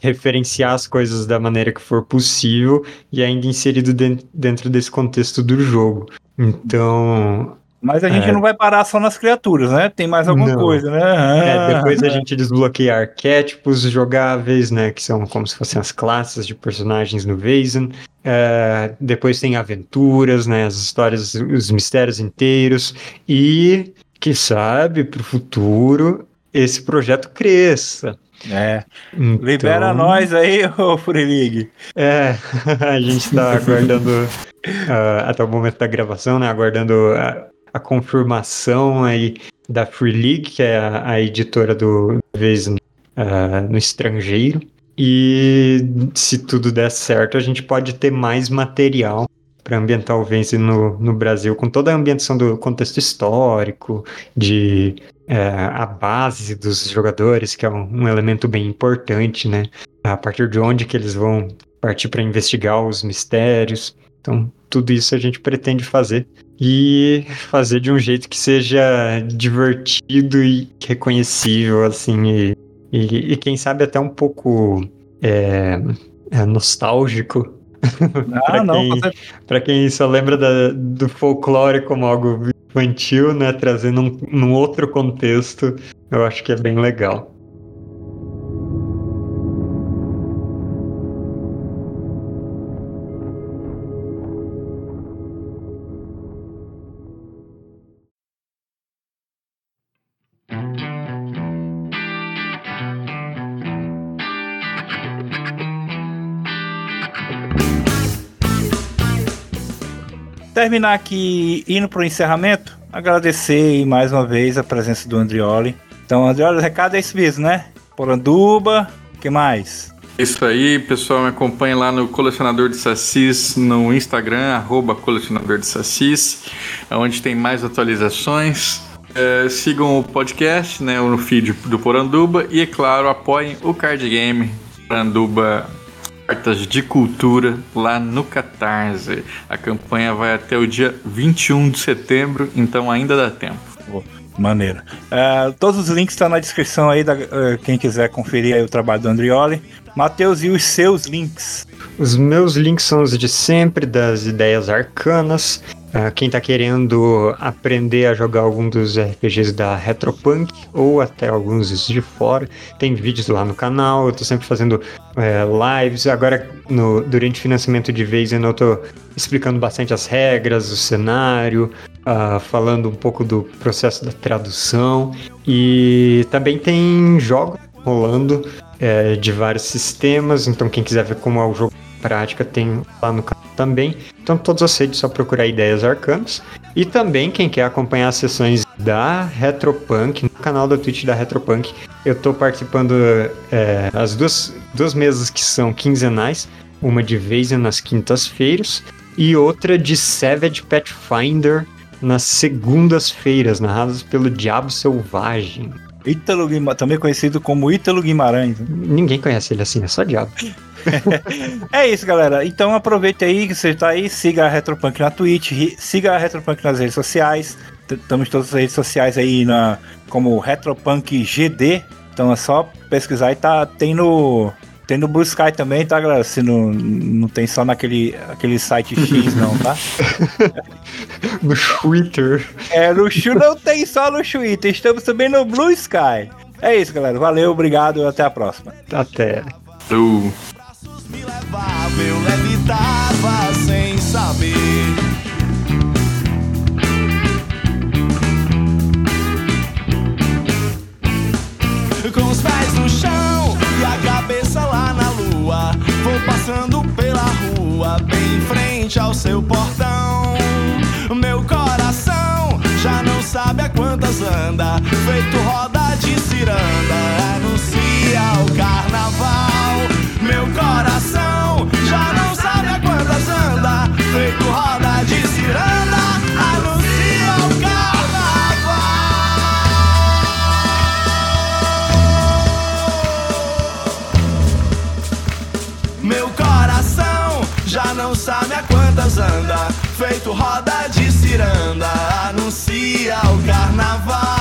referenciar as coisas da maneira que for possível e ainda inserido dentro desse contexto do jogo. Então, mas a gente é. não vai parar só nas criaturas, né? Tem mais alguma não. coisa, né? É, depois a gente desbloqueia arquétipos jogáveis, né? Que são como se fossem as classes de personagens no Vazen. É, depois tem aventuras, né? As histórias, os mistérios inteiros. E, que sabe, pro futuro, esse projeto cresça. É. Então... Libera nós aí, ô Free League. É, a gente tá aguardando uh, até o momento da gravação, né? Aguardando uh, a confirmação aí da Free League, que é a, a editora do Vez uh, no estrangeiro. E se tudo der certo, a gente pode ter mais material para ambientar o Vence no, no Brasil, com toda a ambientação do contexto histórico, de é, a base dos jogadores, que é um, um, elemento bem importante, né? A partir de onde que eles vão partir para investigar os mistérios. Então, tudo isso a gente pretende fazer e fazer de um jeito que seja divertido e reconhecível, assim, e, e, e quem sabe até um pouco é, é nostálgico. Ah, para quem, pra quem só lembra da, do folclore como algo infantil, né? Trazendo um, num outro contexto, eu acho que é bem legal. Terminar aqui indo para o encerramento, agradecer mais uma vez a presença do Andrioli. Então, Andrioli, o recado é esse mesmo, né? Poranduba, que mais? Isso aí, pessoal, me acompanhe lá no Colecionador de Sassis no Instagram, arroba Colecionador de Sassis, onde tem mais atualizações. É, sigam o podcast, né, no feed do Poranduba e, é claro, apoiem o card game Poranduba Cartas de Cultura lá no Catarse. A campanha vai até o dia 21 de setembro, então ainda dá tempo. Oh, maneiro. Uh, todos os links estão na descrição aí, da, uh, quem quiser conferir aí o trabalho do Andrioli. Matheus, e os seus links? Os meus links são os de sempre, das ideias arcanas. Uh, quem está querendo aprender a jogar algum dos RPGs da Retropunk ou até alguns de fora, tem vídeos lá no canal. Eu estou sempre fazendo é, lives. Agora, no, durante o financiamento de vez, eu estou explicando bastante as regras, o cenário, uh, falando um pouco do processo da tradução. E também tem jogos rolando é, de vários sistemas. Então, quem quiser ver como é o jogo prática, tem lá no canal também. Então, todas as redes, só procurar Ideias Arcanas. E também, quem quer acompanhar as sessões da Retropunk, no canal da Twitch da Retropunk, eu estou participando é, as duas, duas mesas que são quinzenais, uma de vez nas quintas-feiras e outra de Savage Pathfinder nas segundas-feiras, narradas pelo Diabo Selvagem. Ítalo Guimarães, também conhecido como Ítalo Guimarães. Ninguém conhece ele assim, é só Diabo. é isso, galera. Então aproveite aí que você está aí, siga a Retropunk na Twitch, siga a Retropunk nas redes sociais. Estamos em todas as redes sociais aí na, como Retropunk GD. Então é só pesquisar e tá, tem no. Tem no Blue Sky também, tá, galera? Se não, não tem só naquele aquele site X, não, tá? no Twitter. É, no não tem só no Twitter, estamos também no Blue Sky. É isso, galera. Valeu, obrigado e até a próxima. Até. Uh me levava, eu levitava sem saber. Com os pés no chão lua, vou passando pela rua, bem em frente ao seu portão. Meu coração já não sabe a quantas anda, feito roda de ciranda, anuncia o carnaval. Meu coração já não sabe a quantas anda, feito roda de ciranda, Sabe a quantas anda. feito roda de ciranda, anuncia o carnaval.